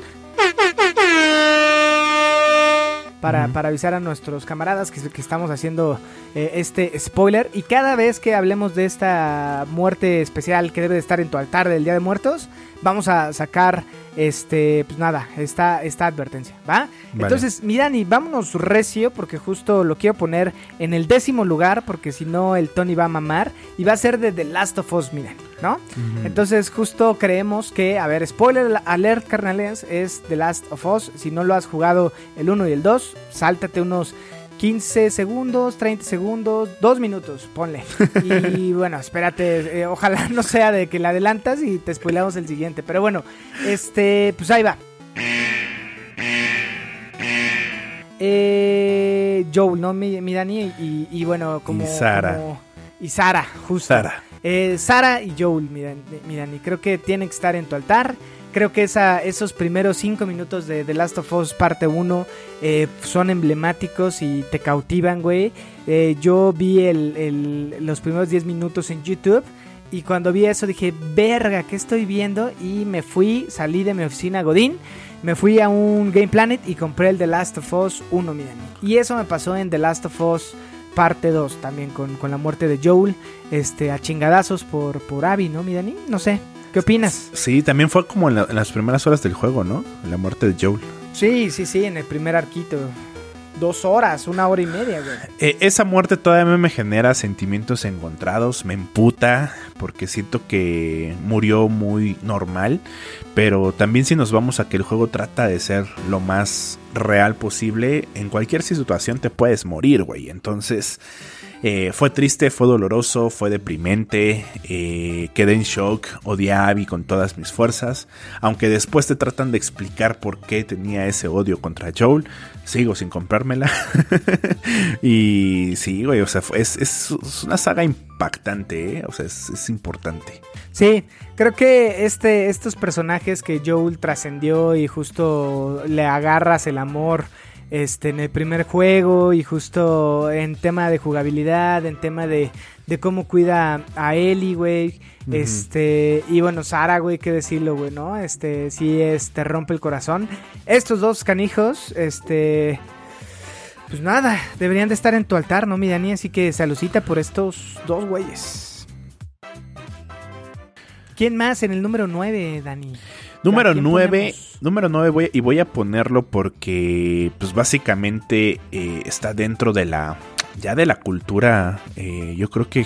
Para, para avisar a nuestros camaradas que, que estamos haciendo eh, este spoiler. Y cada vez que hablemos de esta muerte especial que debe de estar en tu altar del Día de Muertos, vamos a sacar este, pues nada, esta, esta advertencia, ¿va? Vale. Entonces, Mirani, vámonos recio, porque justo lo quiero poner en el décimo lugar, porque si no el Tony va a mamar. Y va a ser de The Last of Us, Mirani, ¿no? Entonces, justo creemos que, a ver, spoiler alert, carnales, es The Last of Us. Si no lo has jugado el 1 y el 2, sáltate unos 15 segundos, 30 segundos, 2 minutos, ponle. Y [LAUGHS] bueno, espérate, eh, ojalá no sea de que la adelantas y te spoilamos el siguiente. Pero bueno, este, pues ahí va. Eh, Joel, ¿no? Mi, mi Dani y, y bueno, como... Y Sara. como- y Sara, justo. Sara. Eh, Sara y Joel, miren, miren, y creo que tienen que estar en tu altar. Creo que esa, esos primeros 5 minutos de The Last of Us parte 1 eh, son emblemáticos y te cautivan, güey. Eh, yo vi el- el- los primeros 10 minutos en YouTube y cuando vi eso dije, verga, ¿qué estoy viendo? Y me fui, salí de mi oficina Godín, me fui a un Game Planet y compré el The Last of Us 1, miren. Y eso me pasó en The Last of Us parte 2 también con, la muerte de Joel, este, a chingadazos por, por Abby, ¿no, mi? No sé, ¿qué opinas? Sí, también fue como en, la- en las primeras horas del juego, ¿no? La muerte de Joel. Sí, sí, sí, en el primer arquito. Dos horas, una hora y media, güey. Eh, esa muerte todavía me genera sentimientos encontrados, me emputa, porque siento que murió muy normal, pero también si nos vamos a que el juego trata de ser lo más real posible, en cualquier situación te puedes morir, güey. Entonces, eh, fue triste, fue doloroso, fue deprimente, eh, quedé en shock, odié a Abby con todas mis fuerzas, aunque después te tratan de explicar por qué tenía ese odio contra Joel, sigo sin comprármela. [LAUGHS] y sí, güey, o sea, es- es una saga impactante, ¿eh? o sea, es, es importante. Sí, creo que este, estos personajes que Joel trascendió y justo le agarras el amor este, en el primer juego y justo en tema de jugabilidad, en tema de, de cómo cuida a Ellie, güey. Este, y bueno, Sara, güey, qué decirlo, güey, ¿no? Este, sí, es, te rompe el corazón. Estos dos canijos, este, pues nada, deberían de estar en tu altar, ¿no, mi Dani? Así que saludcita por estos dos güeyes. ¿Quién más en el número 9, Dani? Número ¿A quién 9, ponemos? número 9 voy, y voy a ponerlo porque pues básicamente eh, está dentro de la ya de la cultura eh, yo creo que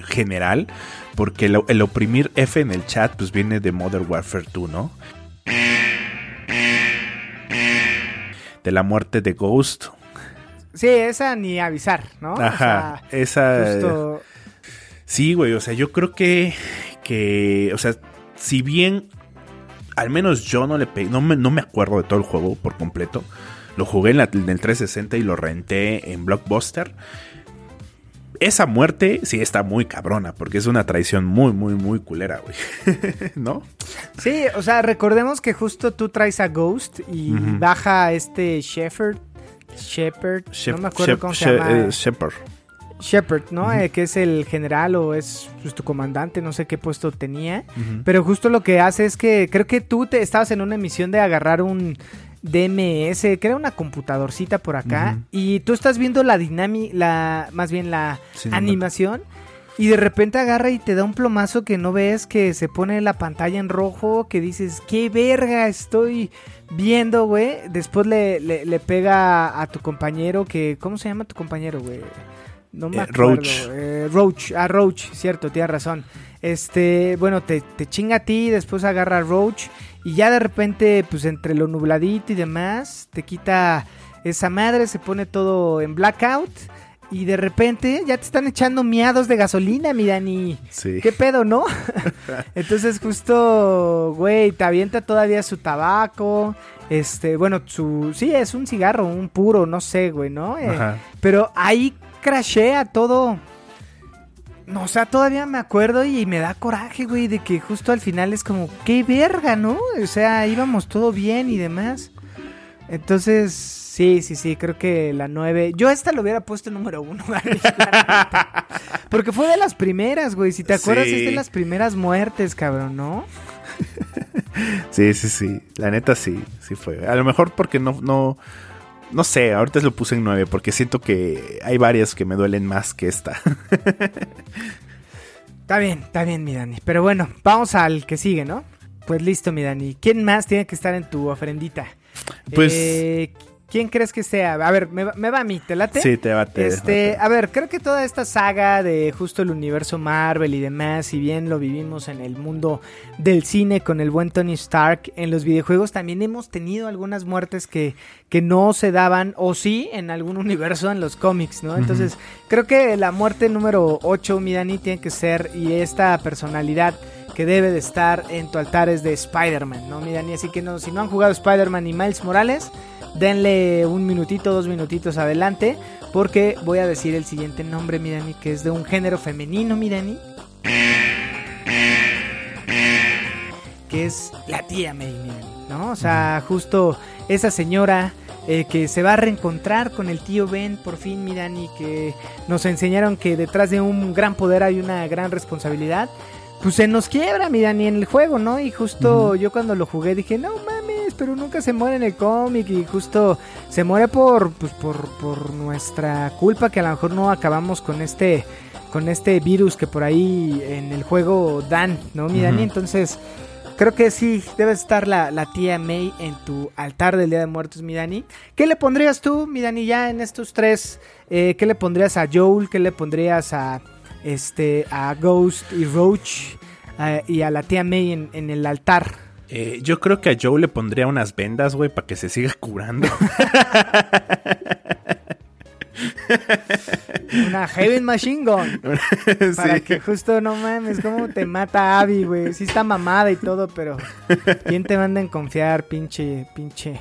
general porque el, el oprimir F en el chat pues viene de Modern Warfare 2, ¿no? De la muerte de Ghost. Sí, esa ni avisar, ¿no? O Ajá, sea, esa justo- Sí, güey, o sea, yo creo que, que, o sea, si bien al menos yo no le pegué, no me, no me acuerdo de todo el juego por completo, lo jugué en, la, en el 360 y lo renté en Blockbuster. Esa muerte sí está muy cabrona, porque es una traición muy, muy, muy culera, güey. [LAUGHS] ¿No? Sí, o sea, recordemos que justo tú traes a Ghost y Ujú. baja este Shepard. Shepard, no me acuerdo Shep- cómo se llama. eh, Shepard. Shepard, ¿no? Eh, que es el general o es pues, tu comandante, no sé qué puesto tenía. Pero justo lo que hace es que creo que tú te estabas en una misión de agarrar un DMS, que era una computadorcita por acá, y tú estás viendo la dinámica, la, más bien la Sí, animación, y de repente agarra y te da un plomazo que no ves, que se pone la pantalla en rojo, que dices, qué verga estoy viendo, güey. Después le, le, le pega a tu compañero, que, ¿cómo se llama tu compañero, güey? No me Eh, acuerdo. Roach. Eh, Roach, ah, Roach, cierto, tienes razón. Este, bueno, te, te chinga a ti, después agarra a Roach y ya de repente, pues entre lo nubladito y demás, te quita esa madre, se pone todo en blackout y de repente ya te están echando miados de gasolina, mi Dani. Sí. ¿Qué pedo, no? [LAUGHS] Entonces justo, güey, te avienta todavía su tabaco, este, bueno, su, sí, es un cigarro, un puro, no sé, güey, ¿no? Eh, Ajá. pero ahí crashea todo. No, o sea, todavía me acuerdo y me da coraje, güey, de que justo al final es como, qué verga, ¿no? O sea, íbamos todo bien y demás. Entonces, sí, sí, sí, creo que la 9. Yo esta lo hubiera puesto número uno, Dani, [LAUGHS] la neta. Porque fue de las primeras, güey. Si te acuerdas, Sí. es de las primeras muertes, cabrón, ¿no? [LAUGHS] Sí, sí, sí. La neta sí, sí fue. A lo mejor porque no, no, no sé, ahorita lo puse en 9 porque siento que hay varias que me duelen más que esta. [LAUGHS] Está bien, está bien, mi Dani. Pero bueno, vamos al que sigue, ¿no? Pues listo, mi Dani. ¿Quién más tiene que estar en tu ofrendita? Pues- Eh, ¿Quién crees que sea? A ver, me, va- me va a mí, ¿te late? Sí, te bate. Este, a ver, creo que toda esta saga de justo el universo Marvel y demás, si bien lo vivimos en el mundo del cine con el buen Tony Stark, en los videojuegos también hemos tenido algunas muertes que, que no se daban, o sí, en algún [LAUGHS] universo en los cómics, ¿no? Entonces, creo que la muerte número 8, mi Dani, tiene que ser, y esta personalidad que debe de estar en tu altar es de Spider-Man, ¿no, mi Dani? Así que no, si no han jugado Spider-Man y Miles Morales, denle un minutito, dos minutitos adelante, porque voy a decir el siguiente nombre, mi Dani, que es de un género femenino, mi Dani. que es la tía May, mi Dani, ¿no? O sea, justo esa señora eh, que se va a reencontrar con el tío Ben por fin, mi Dani, que nos enseñaron que detrás de un gran poder hay una gran responsabilidad. Pues se nos quiebra, mi Dani, en el juego, ¿no? Y justo yo cuando lo jugué dije, no pero nunca se muere en el cómic y justo se muere por, pues, por, por nuestra culpa que a lo mejor no acabamos con este con este virus que por ahí en el juego dan, ¿no, mi Dani? Entonces, creo que sí, debe estar la, la, tía May en tu altar del Día de Muertos, mi Dani. ¿Qué le pondrías tú, mi Dani, ya en estos tres? Eh, ¿Qué le pondrías a Joel? ¿Qué le pondrías a, este, a Ghost y Roach? eh, y a la tía May en, en el altar. Eh, yo creo que a Joe le pondría unas vendas, güey, para que se siga curando. Una Heaven Machine Gun. [LAUGHS] Para que justo no mames, cómo te mata Abby, güey. Sí está mamada y todo, pero ¿quién te manda en confiar, pinche, pinche,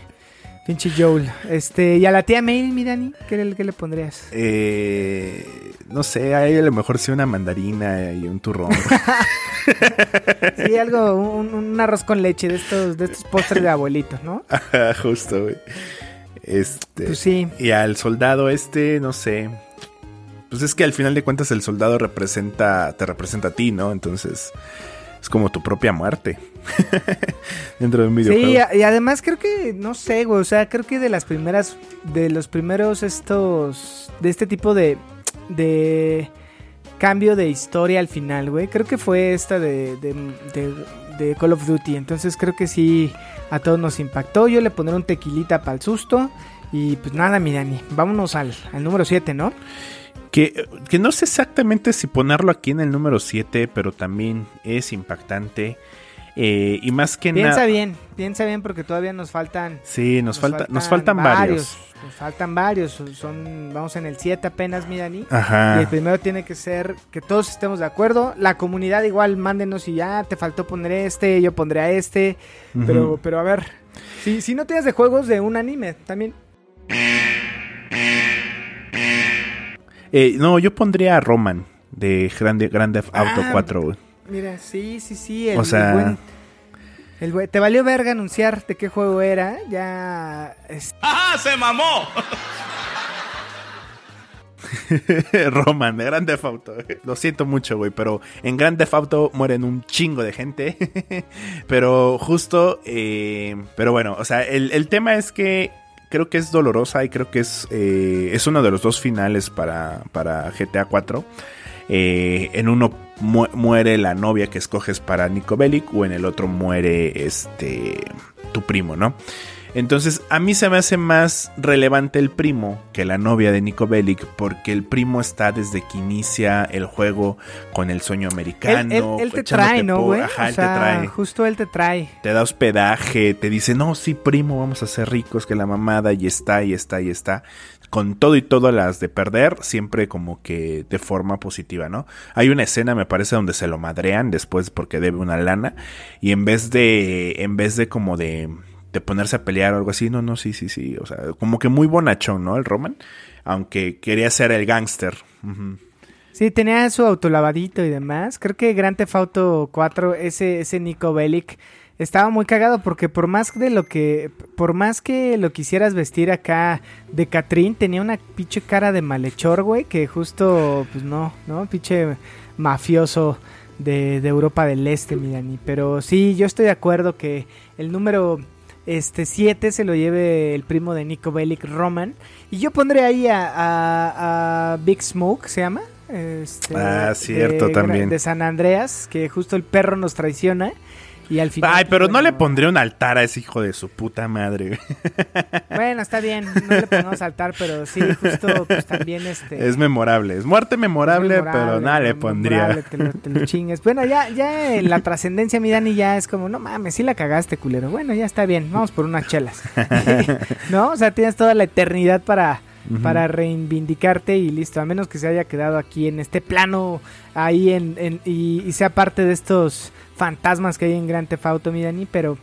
pinche Joel? Este, y a la tía May, mi Dani, ¿qué le, qué le pondrías? Eh, no sé, a ella a lo mejor sí una mandarina y un turrón. [LAUGHS] Sí, algo, un, un arroz con leche de estos, de estos postres de abuelitos, ¿no? [LAUGHS] Ajá, Justo, güey. Este. Pues sí. Y al soldado este, no sé. Pues es que al final de cuentas el soldado representa, te representa a ti, ¿no? Entonces es como tu propia muerte [LAUGHS] dentro de un videojuego. Sí, y además creo que, no sé, güey, o sea, creo que de las primeras, de los primeros estos, de este tipo de, de cambio de historia al final, güey, creo que fue esta de, de, de- de Call of Duty, entonces creo que sí, a todos nos impactó, yo le pondré un tequilita para el susto, y pues nada, mi Dani, vámonos al, al número 7, ¿no? Que, que no sé exactamente si ponerlo aquí en el número 7, pero también es impactante. Eh, y más que Piensa nada. bien, piensa bien porque todavía nos faltan Sí, nos, falta, nos faltan varios. Nos faltan varios. Son, vamos en el 7 apenas, mi Dani. Y Ajá. el primero tiene que ser que todos estemos de acuerdo. La comunidad igual, mándenos y ya te faltó poner este, yo pondré a este. Pero, pero a ver, si, si no tienes de juegos de un anime, también. Eh, no, yo pondría a Roman de Grande, Grande Auto Ah, 4, güey. Mira, sí, sí, sí. El, O sea- el buen- el buen- te valió verga anunciar de qué juego era. Ya. es- [LAUGHS] ¡Ajá! ¡Se mamó! [LAUGHS] Roman de Grand Theft Auto. Lo siento mucho, güey, pero en Grand Theft Auto mueren un chingo de gente. [LAUGHS] pero justo, eh, pero bueno, o sea, el, el tema es que creo que es dolorosa y creo que es, eh, es uno de los dos finales para, para GTA 4. Eh, en uno mu- muere la novia que escoges para Nico Bellic o en el otro muere este tu primo, ¿no? Entonces, a mí se me hace más relevante el primo que la novia de Nico Bellic, porque el primo está desde que inicia el juego con el sueño Él, americano. él- él te echándote trae, ¿no, güey? Ajá, O él sea, te trae. Justo él te trae. Te da hospedaje, te dice, no, sí, primo, vamos a ser ricos, que la mamada, y está, y está, y está. Con todo y todo las de perder, siempre como que de forma positiva, ¿no? Hay una escena, me parece, donde se lo madrean después porque debe una lana, y en vez de, en vez de como de, de ponerse a pelear o algo así, no, no, sí, sí, sí, o sea, como que muy bonachón, ¿no? El Roman, aunque quería ser el gángster. Sí, tenía su autolavadito y demás. Creo que Grand Theft Auto 4, ese, ese Nico Bellic, estaba muy cagado porque por más de lo que, por más que lo quisieras vestir acá de Catrín, tenía una pinche cara de malhechor, güey, que justo, pues no, ¿no? Pinche mafioso de, de Europa del Este, mi Dani. Pero sí, yo estoy de acuerdo que el número este 7 se lo lleve el primo de Nico Bellic, Roman. Y yo pondré ahí a, a- a Big Smoke, ¿se llama? Este, Ah, cierto, de- también. De San Andreas, que justo el perro nos traiciona. Y al final. Ay, pero no bueno, le pondré un altar a ese hijo de su puta madre. Bueno, está bien, no le podemos saltar, pero sí, justo, pues también este. Es memorable, es muerte memorable, memorable, pero nada le pondría. Te lo, te lo chingues. Bueno, ya, ya en la trascendencia, mi Dani, ya es como, no mames, sí la cagaste, culero. Bueno, ya está bien, vamos por unas chelas. [LAUGHS] ¿No? O sea, tienes toda la eternidad para, para reivindicarte y listo. A menos que se haya quedado aquí en este plano, ahí en, en- y, y sea parte de estos fantasmas que hay en Grand Theft Auto, mi Dani, pero.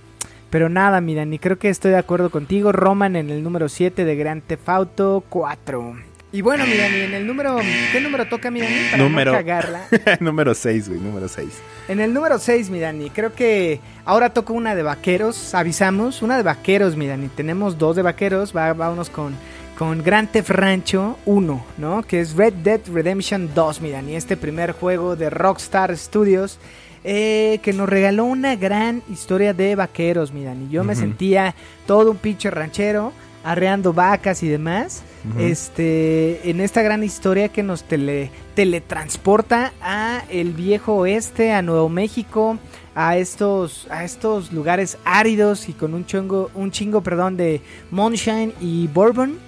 Pero nada, mi Dani, creo que estoy de acuerdo contigo. Roman en el número 7 de Grand Theft Auto 4. Y bueno, mi Dani, en el número. ¿Qué número toca, mi Dani? Para Número- no cagarla. [LAUGHS] número 6, güey, número 6. En el número 6, mi Dani, creo que ahora toca una de vaqueros, avisamos, una de vaqueros, mi Dani. Tenemos dos de vaqueros, va, vámonos con, con Grand Theft Rancho 1, ¿no? Que es Red Dead Redemption 2, mi Dani. Este primer juego de Rockstar Studios eh, que nos regaló una gran historia de vaqueros, mi Dani. Yo me sentía todo un pinche ranchero, arreando vacas y demás. Este, en esta gran historia que nos tele, teletransporta a el viejo oeste, a Nuevo México, a estos, a estos lugares áridos y con un chongo, un chingo, perdón, de moonshine y bourbon.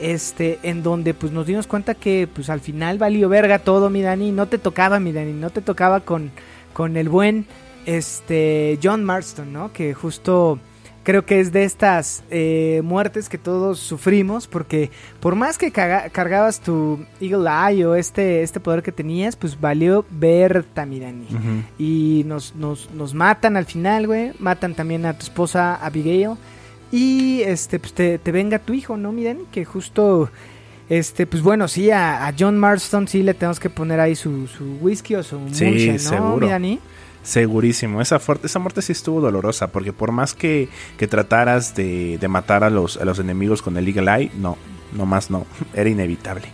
Este, en donde pues nos dimos cuenta que pues al final valió verga todo, mi Dani, no te tocaba, mi Dani, no te tocaba con, con el buen este John Marston, ¿no? Que justo creo que es de estas eh, muertes que todos sufrimos, porque por más que caga- cargabas tu Eagle Eye o este, este poder que tenías, pues valió Berta, mi Dani. Y nos, nos, nos matan al final, güey. Matan también a tu esposa Abigail. Y este, pues te, te venga tu hijo, ¿no, mi Dani? Que justo, este, pues bueno, sí, a, a John Marston sí le tenemos que poner ahí su, su whisky o su Sí, ¿no, seguro. mi Dani? Segurísimo, esa, fuerte, esa muerte sí estuvo dolorosa, porque por más que, que trataras de, de matar a los, a los enemigos con el Eagle Eye, no, no más no, [LAUGHS] era inevitable.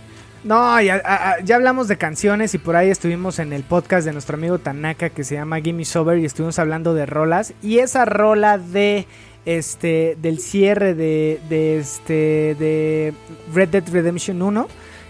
No, ya, a- ya hablamos de canciones y por ahí estuvimos en el podcast de nuestro amigo Tanaka que se llama Gimme Sober y estuvimos hablando de rolas y esa rola de este del cierre de, de este de Red Dead Redemption 1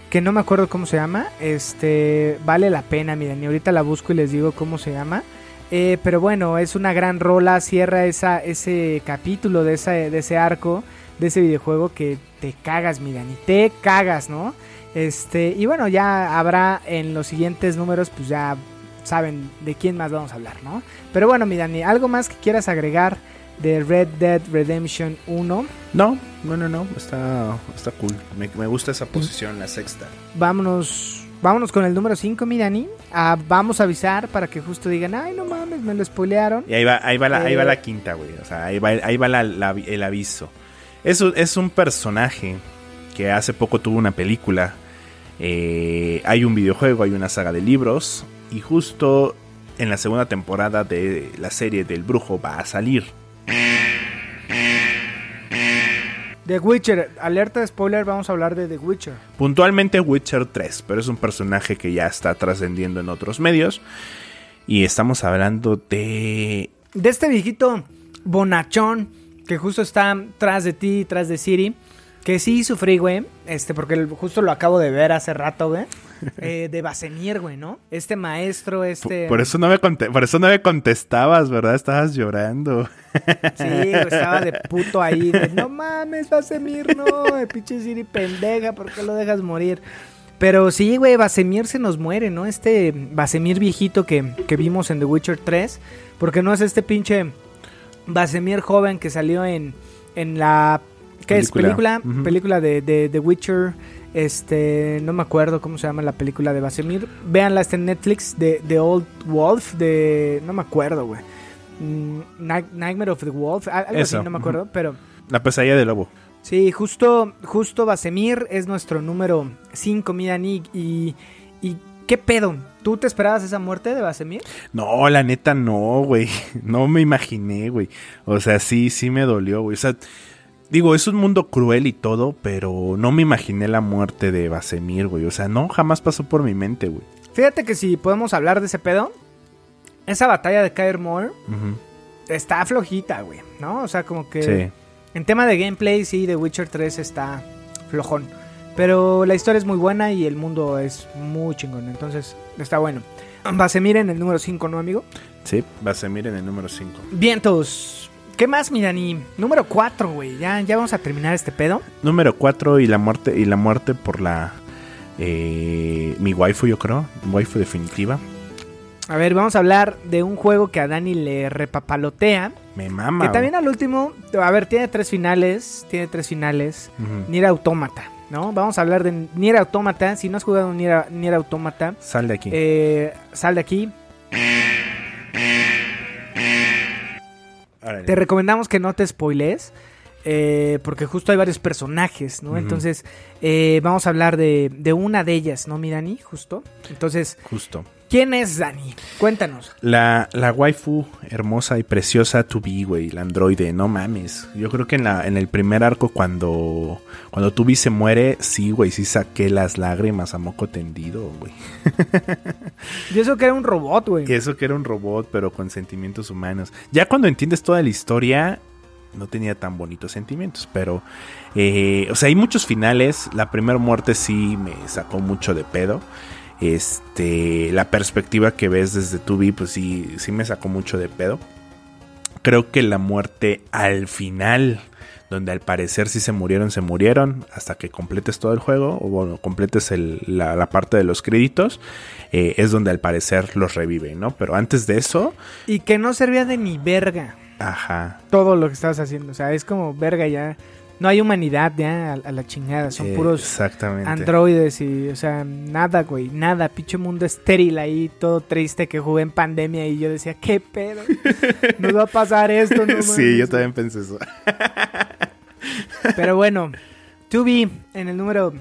que no me acuerdo cómo se llama, este vale la pena, miren, y ahorita la busco y les digo cómo se llama. Eh, pero bueno, es una gran rola, cierra esa, ese capítulo de, esa, de ese arco, de ese videojuego que te cagas, miren, y te cagas, ¿no? Este, y bueno, ya habrá en los siguientes números, pues ya saben de quién más vamos a hablar, ¿no? Pero bueno, mi Dani, ¿algo más que quieras agregar de Red Dead Redemption 1? No, no, no, no, está, está cool. Me, me gusta esa posición, la sexta. Vámonos, vámonos con el número 5, mi Dani. Ah, vamos a avisar para que justo digan, ay, no mames, me lo spoilearon. Y ahí va, ahí va, la, ahí va Eh. la quinta, güey. O sea, ahí va, ahí va la- la- el aviso. Es, un- es un personaje que hace poco tuvo una película. Eh, hay un videojuego, hay una saga de libros. Y justo en la segunda temporada de la serie del brujo va a salir. The Witcher, alerta de spoiler, vamos a hablar de The Witcher. Puntualmente Witcher 3, pero es un personaje que ya está trascendiendo en otros medios. Y estamos hablando de... De este viejito bonachón que justo está tras de ti, tras de Siri. Que sí sufrí, güey. Este, porque justo lo acabo de ver hace rato, güey. [LAUGHS] Eh, de Basemir, güey, ¿no? Este maestro, este. Por eso, no me por eso no me contestabas, ¿verdad? Estabas llorando. Sí, güey, estaba de puto ahí. de, no mames, Basemir, no. Pinche Siri pendeja, ¿por qué lo dejas morir? Pero sí, güey, Basemir se nos muere, ¿no? Este Basemir viejito que, que vimos en The Witcher 3. Porque no es este pinche Basemir joven que salió en, en la... ¿Qué es? Película. Película. Ujú. Película de, de The Witcher. Este, no me acuerdo cómo se llama la película de Basemir. Véanla, está en Netflix, de The Old Wolf, de... No me acuerdo, güey. Mm, Night- Nightmare of the Wolf, al- algo Eso, así, no me acuerdo, pero... La pesadilla del lobo. Sí, justo, justo Basemir es nuestro número 5, miran, y, y, y ¿qué pedo? ¿Tú te esperabas esa muerte de Basemir? No, la neta no, güey. [LAUGHS] No me imaginé, güey. O sea, sí, sí me dolió, güey. O sea, digo, es un mundo cruel y todo, pero no me imaginé la muerte de Basemir, güey. O sea, no, jamás pasó por mi mente, güey. Fíjate que si podemos hablar de ese pedo, esa batalla de Kaer Moore está flojita, güey, ¿no? O sea, como que Sí. en tema de gameplay, sí, The Witcher 3 está flojón. Pero la historia es muy buena y el mundo es muy chingón, entonces está bueno. Basemir en el número 5, ¿no, amigo? Sí, Basemir en el número 5. Vientos. ¿Qué más, Mirani? Número 4, güey. Ya, ya vamos a terminar este pedo. Número 4 y la muerte y la muerte por la eh, mi waifu, yo creo, waifu definitiva. A ver, vamos a hablar de un juego que a Dani le repapalotea. Me mama. que también al último, a ver, tiene tres finales. Tiene tres finales. güey. Ujú. Nier Automata, ¿no? Vamos a hablar de Nier Automata. Si no has jugado Nier, Nier Automata, Sal de aquí. eh, sal de aquí. Te recomendamos que no te spoilees. Eh, porque justo hay varios personajes, ¿no? Entonces, eh, vamos a hablar de, de una de ellas, ¿no, mi Dani? Justo. Entonces, Justo. ¿quién es Dani? Cuéntanos. La, la waifu hermosa y preciosa to be, güey, la androide, no mames. Yo creo que en, la, en el primer arco cuando, cuando Tubi se muere, sí, güey, sí saqué las lágrimas a moco tendido, güey. [LAUGHS] Yo eso que era un robot, güey. Y eso que era un robot, pero con sentimientos humanos. Ya cuando entiendes toda la historia, no tenía tan bonitos sentimientos, pero... eh, o sea, hay muchos finales. La primera muerte sí me sacó mucho de pedo. Este, la perspectiva que ves desde Tubi, pues sí, sí me sacó mucho de pedo. Creo que la muerte al final, donde al parecer sí se murieron, se murieron, hasta que completes todo el juego, o bueno, completes la, parte de los créditos, eh, es donde al parecer los reviven, ¿no? Pero antes de eso, Y que no servía de ni verga ajá. todo lo que estabas haciendo. O sea, es como verga ya. No hay humanidad ya a, a la chingada. Son eh, puros Exactamente. androides y, o sea, nada, güey. Nada. Pinche mundo estéril ahí, todo triste que jugué en pandemia y yo decía, ¿qué pedo? Nos va a pasar esto, no [LAUGHS] sí, mames". yo también pensé eso. Pero bueno, 2B en el número.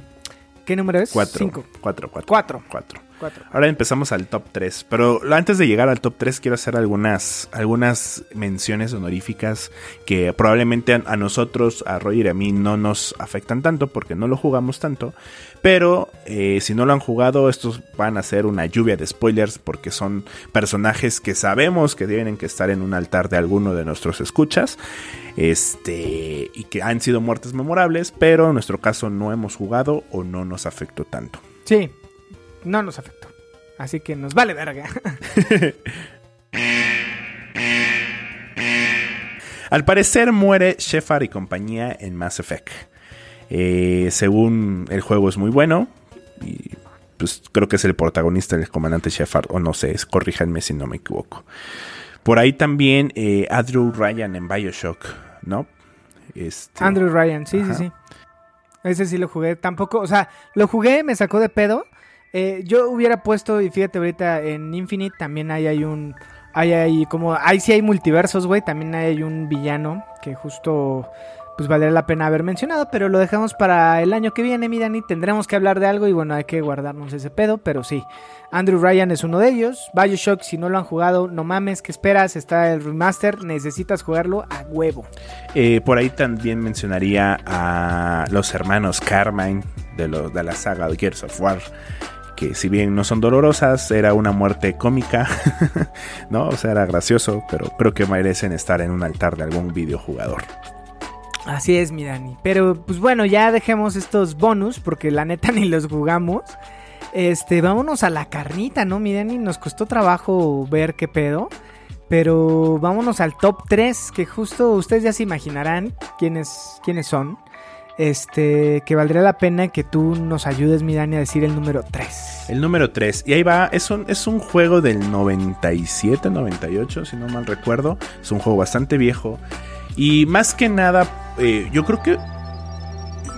¿Qué número es? Cuatro. Cinco. Cuatro, cuatro. Cuatro. Cuatro. Cuatro. Ahora empezamos al top 3. Pero antes de llegar al top 3, quiero hacer algunas, algunas menciones honoríficas que probablemente a, a nosotros, a Roger y a mí, no nos afectan tanto porque no lo jugamos tanto. Pero eh, si no lo han jugado, estos van a ser una lluvia de spoilers porque son personajes que sabemos que tienen que estar en un altar de alguno de nuestros escuchas. Este, y que han sido muertes memorables, pero en nuestro caso no hemos jugado o no nos afectó tanto. Sí, no nos afectó. Así que nos vale verga. [LAUGHS] Al parecer muere Shepard y compañía en Mass Effect. Eh, según el juego es muy bueno. Y pues creo que es el protagonista el comandante Shepard. O no sé, es- corríjanme si no me equivoco. Por ahí también eh, Andrew Ryan en Bioshock, ¿no? Este, Andrew Ryan, sí, Ajá. sí, sí. Ese sí lo jugué. Tampoco, o sea, lo jugué, me sacó de pedo. Eh, yo hubiera puesto, y fíjate ahorita en Infinite también hay, hay un. Hay, hay como. Ahí sí hay multiversos, güey. También hay un villano que justo. Pues valdría la pena haber mencionado, pero lo dejamos para el año que viene, mi Dani. Tendremos que hablar de algo y bueno, hay que guardarnos ese pedo, pero sí. Andrew Ryan es uno de ellos. Bioshock, si no lo han jugado, no mames, ¿qué esperas? Está el remaster, necesitas jugarlo a huevo. Eh, por ahí también mencionaría a los hermanos Carmine de, lo- de la saga de Gears of. Que si bien no son dolorosas, era una muerte cómica, [LAUGHS] ¿no? O sea, era gracioso, pero creo que merecen estar en un altar de algún videojugador. Así es, mi Dani. Pero pues bueno, ya dejemos estos bonus porque la neta [LAUGHS] ni los jugamos. Este, vámonos a la carnita, ¿no, mi Dani? Nos costó trabajo ver qué pedo. Pero vámonos al top 3, que justo ustedes ya se imaginarán quiénes, quiénes son. Este, que valdría la pena que tú nos ayudes, mi Dani, a decir el número 3. El número 3, y ahí va, es un, es un juego del 97, 98, si no mal recuerdo. Es un juego bastante viejo. Y más que nada, eh, yo creo que.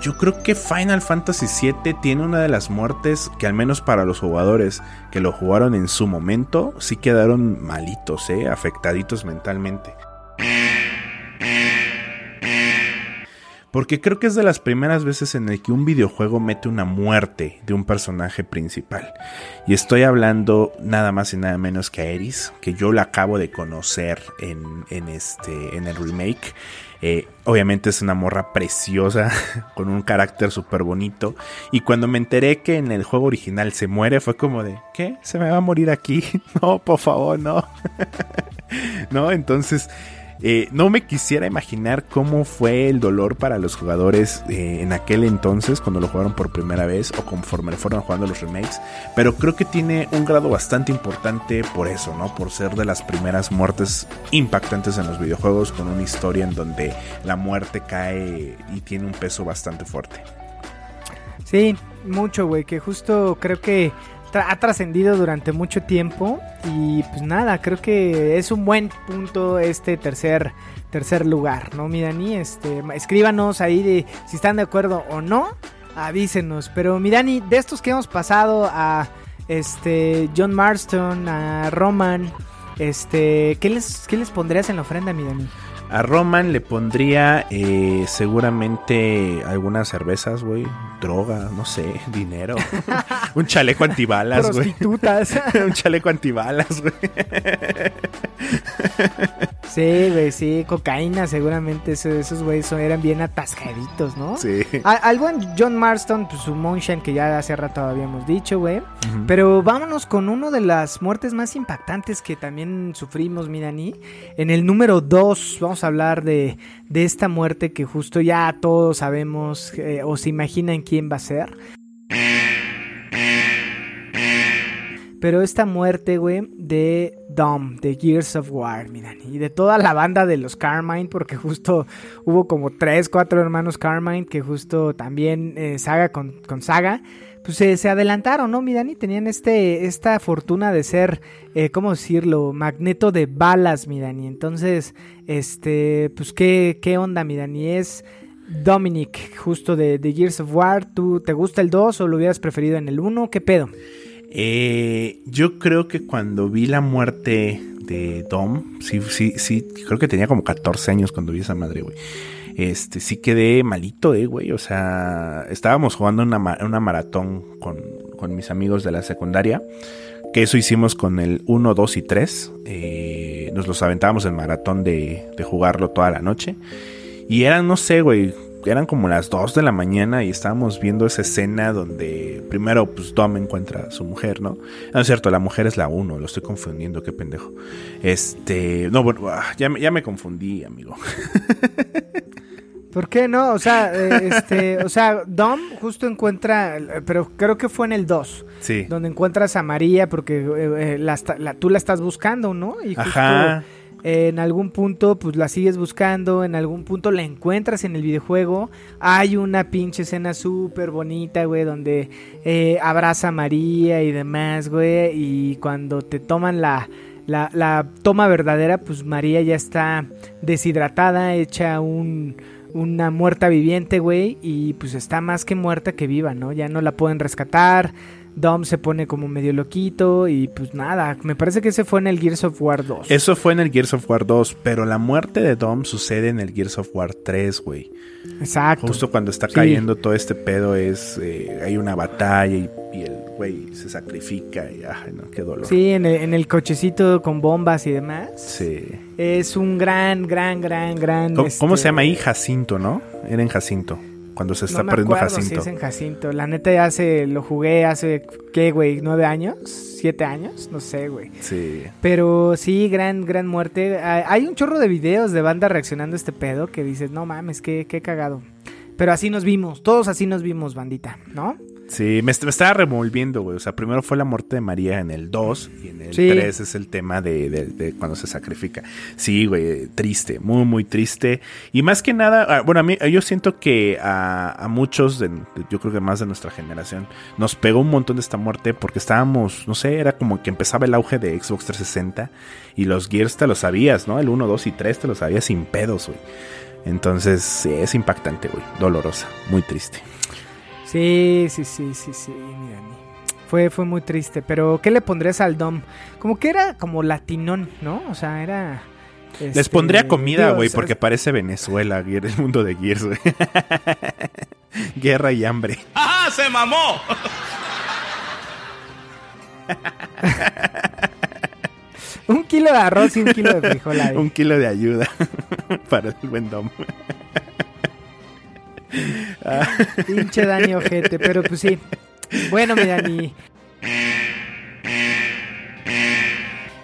Yo creo que Final Fantasy VII tiene una de las muertes que, al menos para los jugadores que lo jugaron en su momento, sí quedaron malitos, eh, afectaditos mentalmente. Porque creo que es de las primeras veces en el que un videojuego mete una muerte de un personaje principal. Y estoy hablando nada más y nada menos que a Eris, que yo la acabo de conocer en, en este, en el remake. Eh, obviamente es una morra preciosa, [LAUGHS] con un carácter súper bonito. Y cuando me enteré que en el juego original se muere, fue como de, ¿qué? ¿Se me va a morir aquí? [LAUGHS] No, por favor, no. [LAUGHS] no, entonces... Eh, no me quisiera imaginar cómo fue el dolor para los jugadores eh, en aquel entonces, cuando lo jugaron por primera vez o conforme fueron jugando los remakes. Pero creo que tiene un grado bastante importante por eso, ¿no? Por ser de las primeras muertes impactantes en los videojuegos, con una historia en donde la muerte cae y tiene un peso bastante fuerte. Sí, mucho, güey, que justo creo que ha trascendido durante mucho tiempo y pues nada, creo que es un buen punto este tercer tercer lugar, ¿no, mi Dani? Este, escríbanos ahí de si están de acuerdo o no, avísenos, pero mi Dani, de estos que hemos pasado a este John Marston, a Roman, este, ¿qué les qué les pondrías en la ofrenda, mi Dani? A Roman le pondría eh, seguramente algunas cervezas, güey. Droga, no sé, dinero. Un chaleco antibalas, güey. Prostitutas. [LAUGHS] Un chaleco antibalas, güey. sí, güey, sí. Cocaína, seguramente. Esos, esos güeyes eran bien atascaditos, ¿no? Sí. Al buen John Marston, pues su Moonshine, que ya hace rato habíamos dicho, güey. Pero vámonos con una de las muertes más impactantes que también sufrimos, mi Dani. En el número 2 vamos a hablar de, de esta muerte que justo ya todos sabemos eh, o se imaginan quién va a ser. Pero esta muerte, güey, de Dom, de Gears of War, mi Dani. Y de toda la banda de los Carmine, porque justo hubo como 3, 4 hermanos Carmine que justo también eh, saga con, con saga pues se, adelantaron, ¿no, mi Dani? Tenían este, esta fortuna de ser, eh, ¿cómo decirlo? Magneto de balas, mi Dani. Entonces, este, pues, ¿qué, qué onda, mi Dani? Es Dominic, justo de, de Gears of War. ¿Tú te gusta el 2 o lo hubieras preferido en el 1? ¿Qué pedo? Eh, yo creo que cuando vi la muerte de Dom, sí, sí, sí, creo que tenía como 14 años cuando vi esa madre, güey. Este, sí quedé malito, eh, güey. O sea, estábamos jugando una, una maratón con, con mis amigos de la secundaria. Que eso hicimos con el 1, 2 y 3. Eh, nos los aventábamos en maratón de, de jugarlo toda la noche. Y eran, no sé, güey, eran como las 2 de la mañana y estábamos viendo esa escena donde primero, pues, Dom encuentra a su mujer, ¿no? No es cierto, la mujer es la 1, lo estoy confundiendo, qué pendejo. Este, no, bueno, ah, ya, ya me confundí, amigo. [LAUGHS] ¿Por qué no? O sea, eh, [LAUGHS] este, o sea, Dom justo encuentra, pero creo que fue en el 2. Sí. donde encuentras a María porque eh, eh, la tú la estás buscando, ¿no? Y justo, Ajá. eh, en algún punto pues la sigues buscando, en algún punto la encuentras en el videojuego. Hay una pinche escena súper bonita, güey, donde abraza a María y demás, güey, y cuando te toman la... La, la toma verdadera, pues María ya está deshidratada, hecha un, una muerta viviente, güey, y pues está más que muerta que viva, ¿no? Ya no la pueden rescatar. Dom se pone como medio loquito y pues nada, me parece que ese fue en el Gears of War 2. Eso fue en el Gears of War 2, pero la muerte de Dom sucede en el Gears of War 3, güey. Exacto. Justo cuando está Sí. cayendo todo este pedo es, eh, hay una batalla y, y el güey se sacrifica y, ay, no, qué dolor. Sí, en el, en el cochecito con bombas y demás. Sí. Es un gran, gran, gran, gran... ¿Cómo, cómo este, se llama ahí? Jacinto, ¿no? Era en Jacinto. Cuando se está no me perdiendo acuerdo Jacinto. si es en Jacinto. La neta ya hace, lo jugué hace, ¿qué, güey? ¿Nueve años? ¿Siete años? No sé, güey. Sí. Pero sí, gran, gran muerte. Hay hay un chorro de videos de banda reaccionando a este pedo que dices, no mames, qué, qué cagado. Pero así nos vimos, todos así nos vimos, bandita, ¿no? Sí, me, est- me estaba revolviendo, güey. O sea, primero fue la muerte de María en el 2 y en el Sí. 3 es el tema de, de- de cuando se sacrifica. Sí, güey, triste, muy, muy triste. Y más que nada, ah, bueno, a mí yo siento que a, a muchos, de, de- yo creo que más de nuestra generación, nos pegó un montón de esta muerte porque estábamos, no sé, era como que empezaba el auge de Xbox 360 y los Gears te los sabías, ¿no? El 1, 2 y 3 te los sabías sin pedos, güey. Entonces, sí, es impactante, güey. Dolorosa, muy triste. Sí, sí, sí, sí, sí, mi Dani. Fue, fue muy triste, pero ¿qué le pondrías al Dom? Como que era como latinón, ¿no? O sea, era... Les este, pondría comida, güey, porque parece Venezuela, el mundo de Gears, güey. [LAUGHS] Guerra y hambre. ¡Ajá! ¡Se mamó! [LAUGHS] Un kilo de arroz y un kilo de frijol ahí. Un kilo de ayuda [LAUGHS] para el buen Dom. [LAUGHS] Pinche Dani ojete, pero pues sí. Bueno, mi Dani.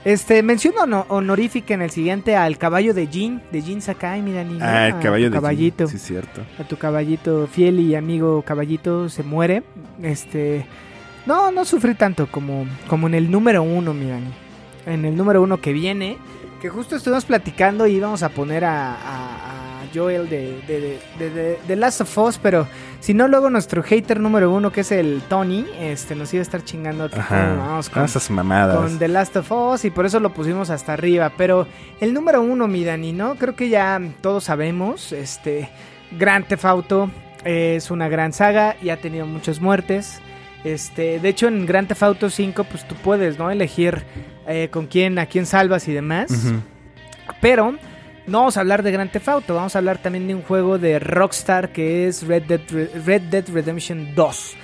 Este, menciono hono- honorífica en el siguiente al caballo de Jin, de Jin Sakai, mi Dani. ¿no? Ah, el A caballo tu de caballito. Sí, cierto. A tu caballito fiel y amigo caballito se muere. Este, no, no sufrí tanto como, como en el número uno, mi Dani. En el número uno que viene, que justo estuvimos platicando y íbamos a poner a Joel de, de, de, de- Last of Us, pero si no, luego nuestro hater número uno, que es el Tony, este, nos iba a estar chingando. vamos con, esas mamadas. con The Last of Us y por eso lo pusimos hasta arriba. Pero el número uno, mi Dani, ¿no? Creo que ya todos sabemos, este, Grand Theft Auto es una gran saga y ha tenido muchas muertes. Este, de hecho, en Grand Theft Auto 5, pues tú puedes, ¿no? Elegir eh, con quién, a quién salvas y demás. Pero no vamos a hablar de Grand Theft Auto, vamos a hablar también de un juego de Rockstar que es Red Dead, Red Dead Redemption 2.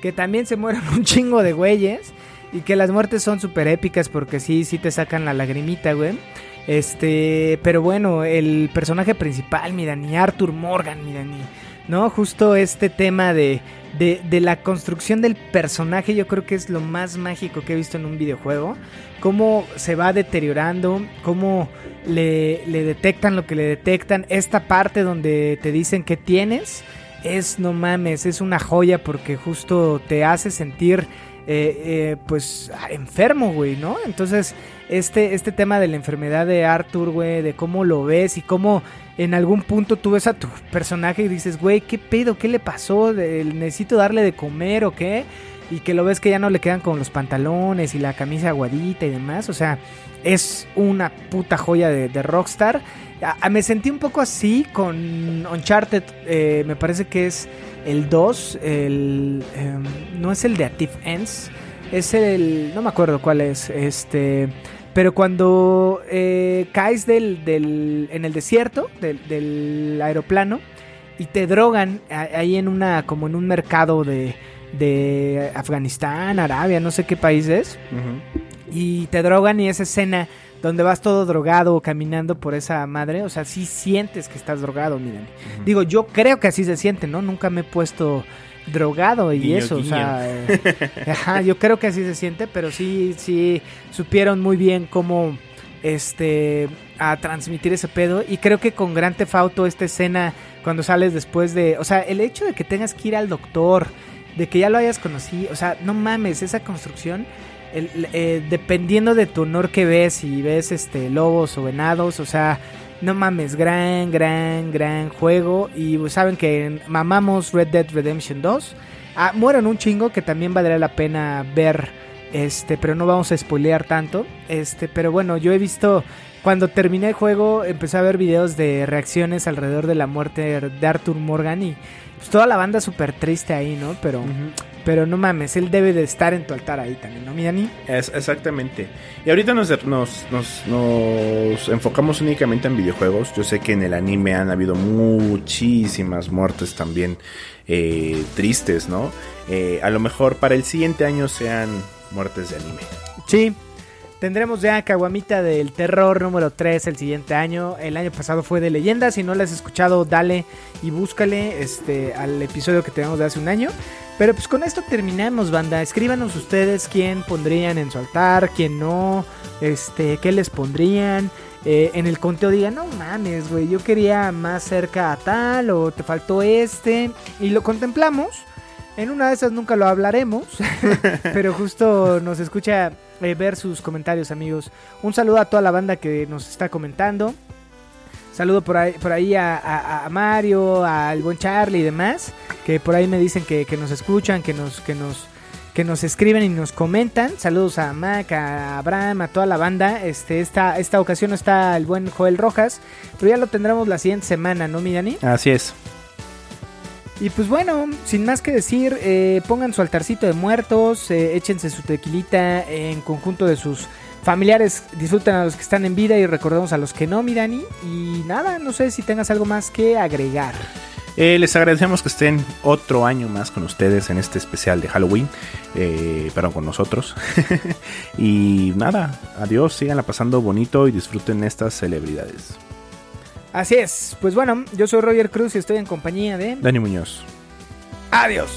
Que también se mueren un chingo de güeyes. Y que las muertes son súper épicas porque sí, sí te sacan la lagrimita, güey. Este, pero bueno, el personaje principal, mira, ni Arthur Morgan, mira, ni, ¿no? Justo este tema de, de, de, la construcción del personaje, yo creo que es lo más mágico que he visto en un videojuego. Cómo se va deteriorando, cómo le, le detectan lo que le detectan. Esta parte donde te dicen que tienes, es, no mames, es una joya porque justo te hace sentir eh, eh, pues enfermo, güey, ¿no? Entonces, este, este tema de la enfermedad de Arthur, güey, de cómo lo ves y cómo en algún punto tú ves a tu personaje y dices, güey, ¿qué pedo? ¿Qué le pasó? ¿Necesito darle de comer o qué? Y que lo ves que ya no le quedan con los pantalones y la camisa aguadita y demás. O sea, es una puta joya de, Rockstar. Me sentí un poco así con Uncharted, eh, me parece que es el 2, el, eh, no es el de Active Ends, es el, no me acuerdo cuál es, este, pero cuando eh, caes del, del, en el desierto del, del, aeroplano y te drogan ahí en una, como en un mercado de, de Afganistán, Arabia, no sé qué país es, uh -huh. y te drogan y esa escena donde vas todo drogado caminando por esa madre, o sea, sí sientes que estás drogado, miren. Uh -huh. Digo, yo creo que así se siente, ¿no? Nunca me he puesto drogado y guiño, eso, guiño. o sea, eh, [LAUGHS] ajá, yo creo que así se siente, pero sí, sí supieron muy bien cómo, este, a transmitir ese pedo y creo que con Gran Theft Auto esta escena cuando sales después de, o sea, el hecho de que tengas que ir al doctor, de que ya lo hayas conocido, o sea, no mames, esa construcción el, eh, dependiendo de tu honor que ves, si ves este lobos o venados, o sea, no mames, gran, gran, gran juego. Y saben que mamamos Red Dead Redemption 2. Ah, un chingo que también valdría la pena ver. Este, pero no vamos a spoilear tanto. Este, pero bueno, yo he visto. Cuando terminé el juego, empecé a ver videos de reacciones alrededor de la muerte de Arthur Morgan. Y pues toda la banda súper triste ahí, ¿no? Pero. Pero no mames, él debe de estar en tu altar ahí también, ¿no, mi Dani? Es, exactamente. Y ahorita nos, nos, nos, nos, enfocamos únicamente en videojuegos. Yo sé que en el anime han habido muchísimas muertes también eh, tristes, ¿no? Eh, a lo mejor para el siguiente año sean muertes de anime. Sí. Tendremos ya Caguamita del Terror número 3 el siguiente año. El año pasado fue de leyendas. Si no la has escuchado, dale y búscale este, al episodio que tenemos de hace un año. Pero pues con esto terminamos, banda. Escríbanos ustedes quién pondrían en su altar, quién no, este, qué les pondrían. Eh, en el conteo digan, no mames, güey, yo quería más cerca a tal o te faltó este. Y lo contemplamos. En una de esas nunca lo hablaremos, [LAUGHS] pero justo nos escucha eh, ver sus comentarios, amigos. Un saludo a toda la banda que nos está comentando. Saludo por ahí, por ahí a, a, a, Mario, al buen Charlie y demás, que por ahí me dicen que, que, nos escuchan, que nos, que nos, que nos escriben y nos comentan. Saludos a Mac, a Abraham, a toda la banda. Este, esta, esta ocasión está el buen Joel Rojas, pero ya lo tendremos la siguiente semana, ¿no, mi Dani? Así es. Y pues bueno, sin más que decir, eh, pongan su altarcito de muertos, eh, échense su tequilita en conjunto de sus familiares, disfruten a los que están en vida y recordemos a los que no, mi Dani. Y nada, no sé si tengas algo más que agregar. Eh, les agradecemos que estén otro año más con ustedes en este especial de Halloween, eh, pero con nosotros. [LAUGHS] y nada, adiós, síganla pasando bonito y disfruten estas celebridades. Así es, pues bueno, yo soy Roger Cruz y estoy en compañía de Dani Muñoz. Adiós.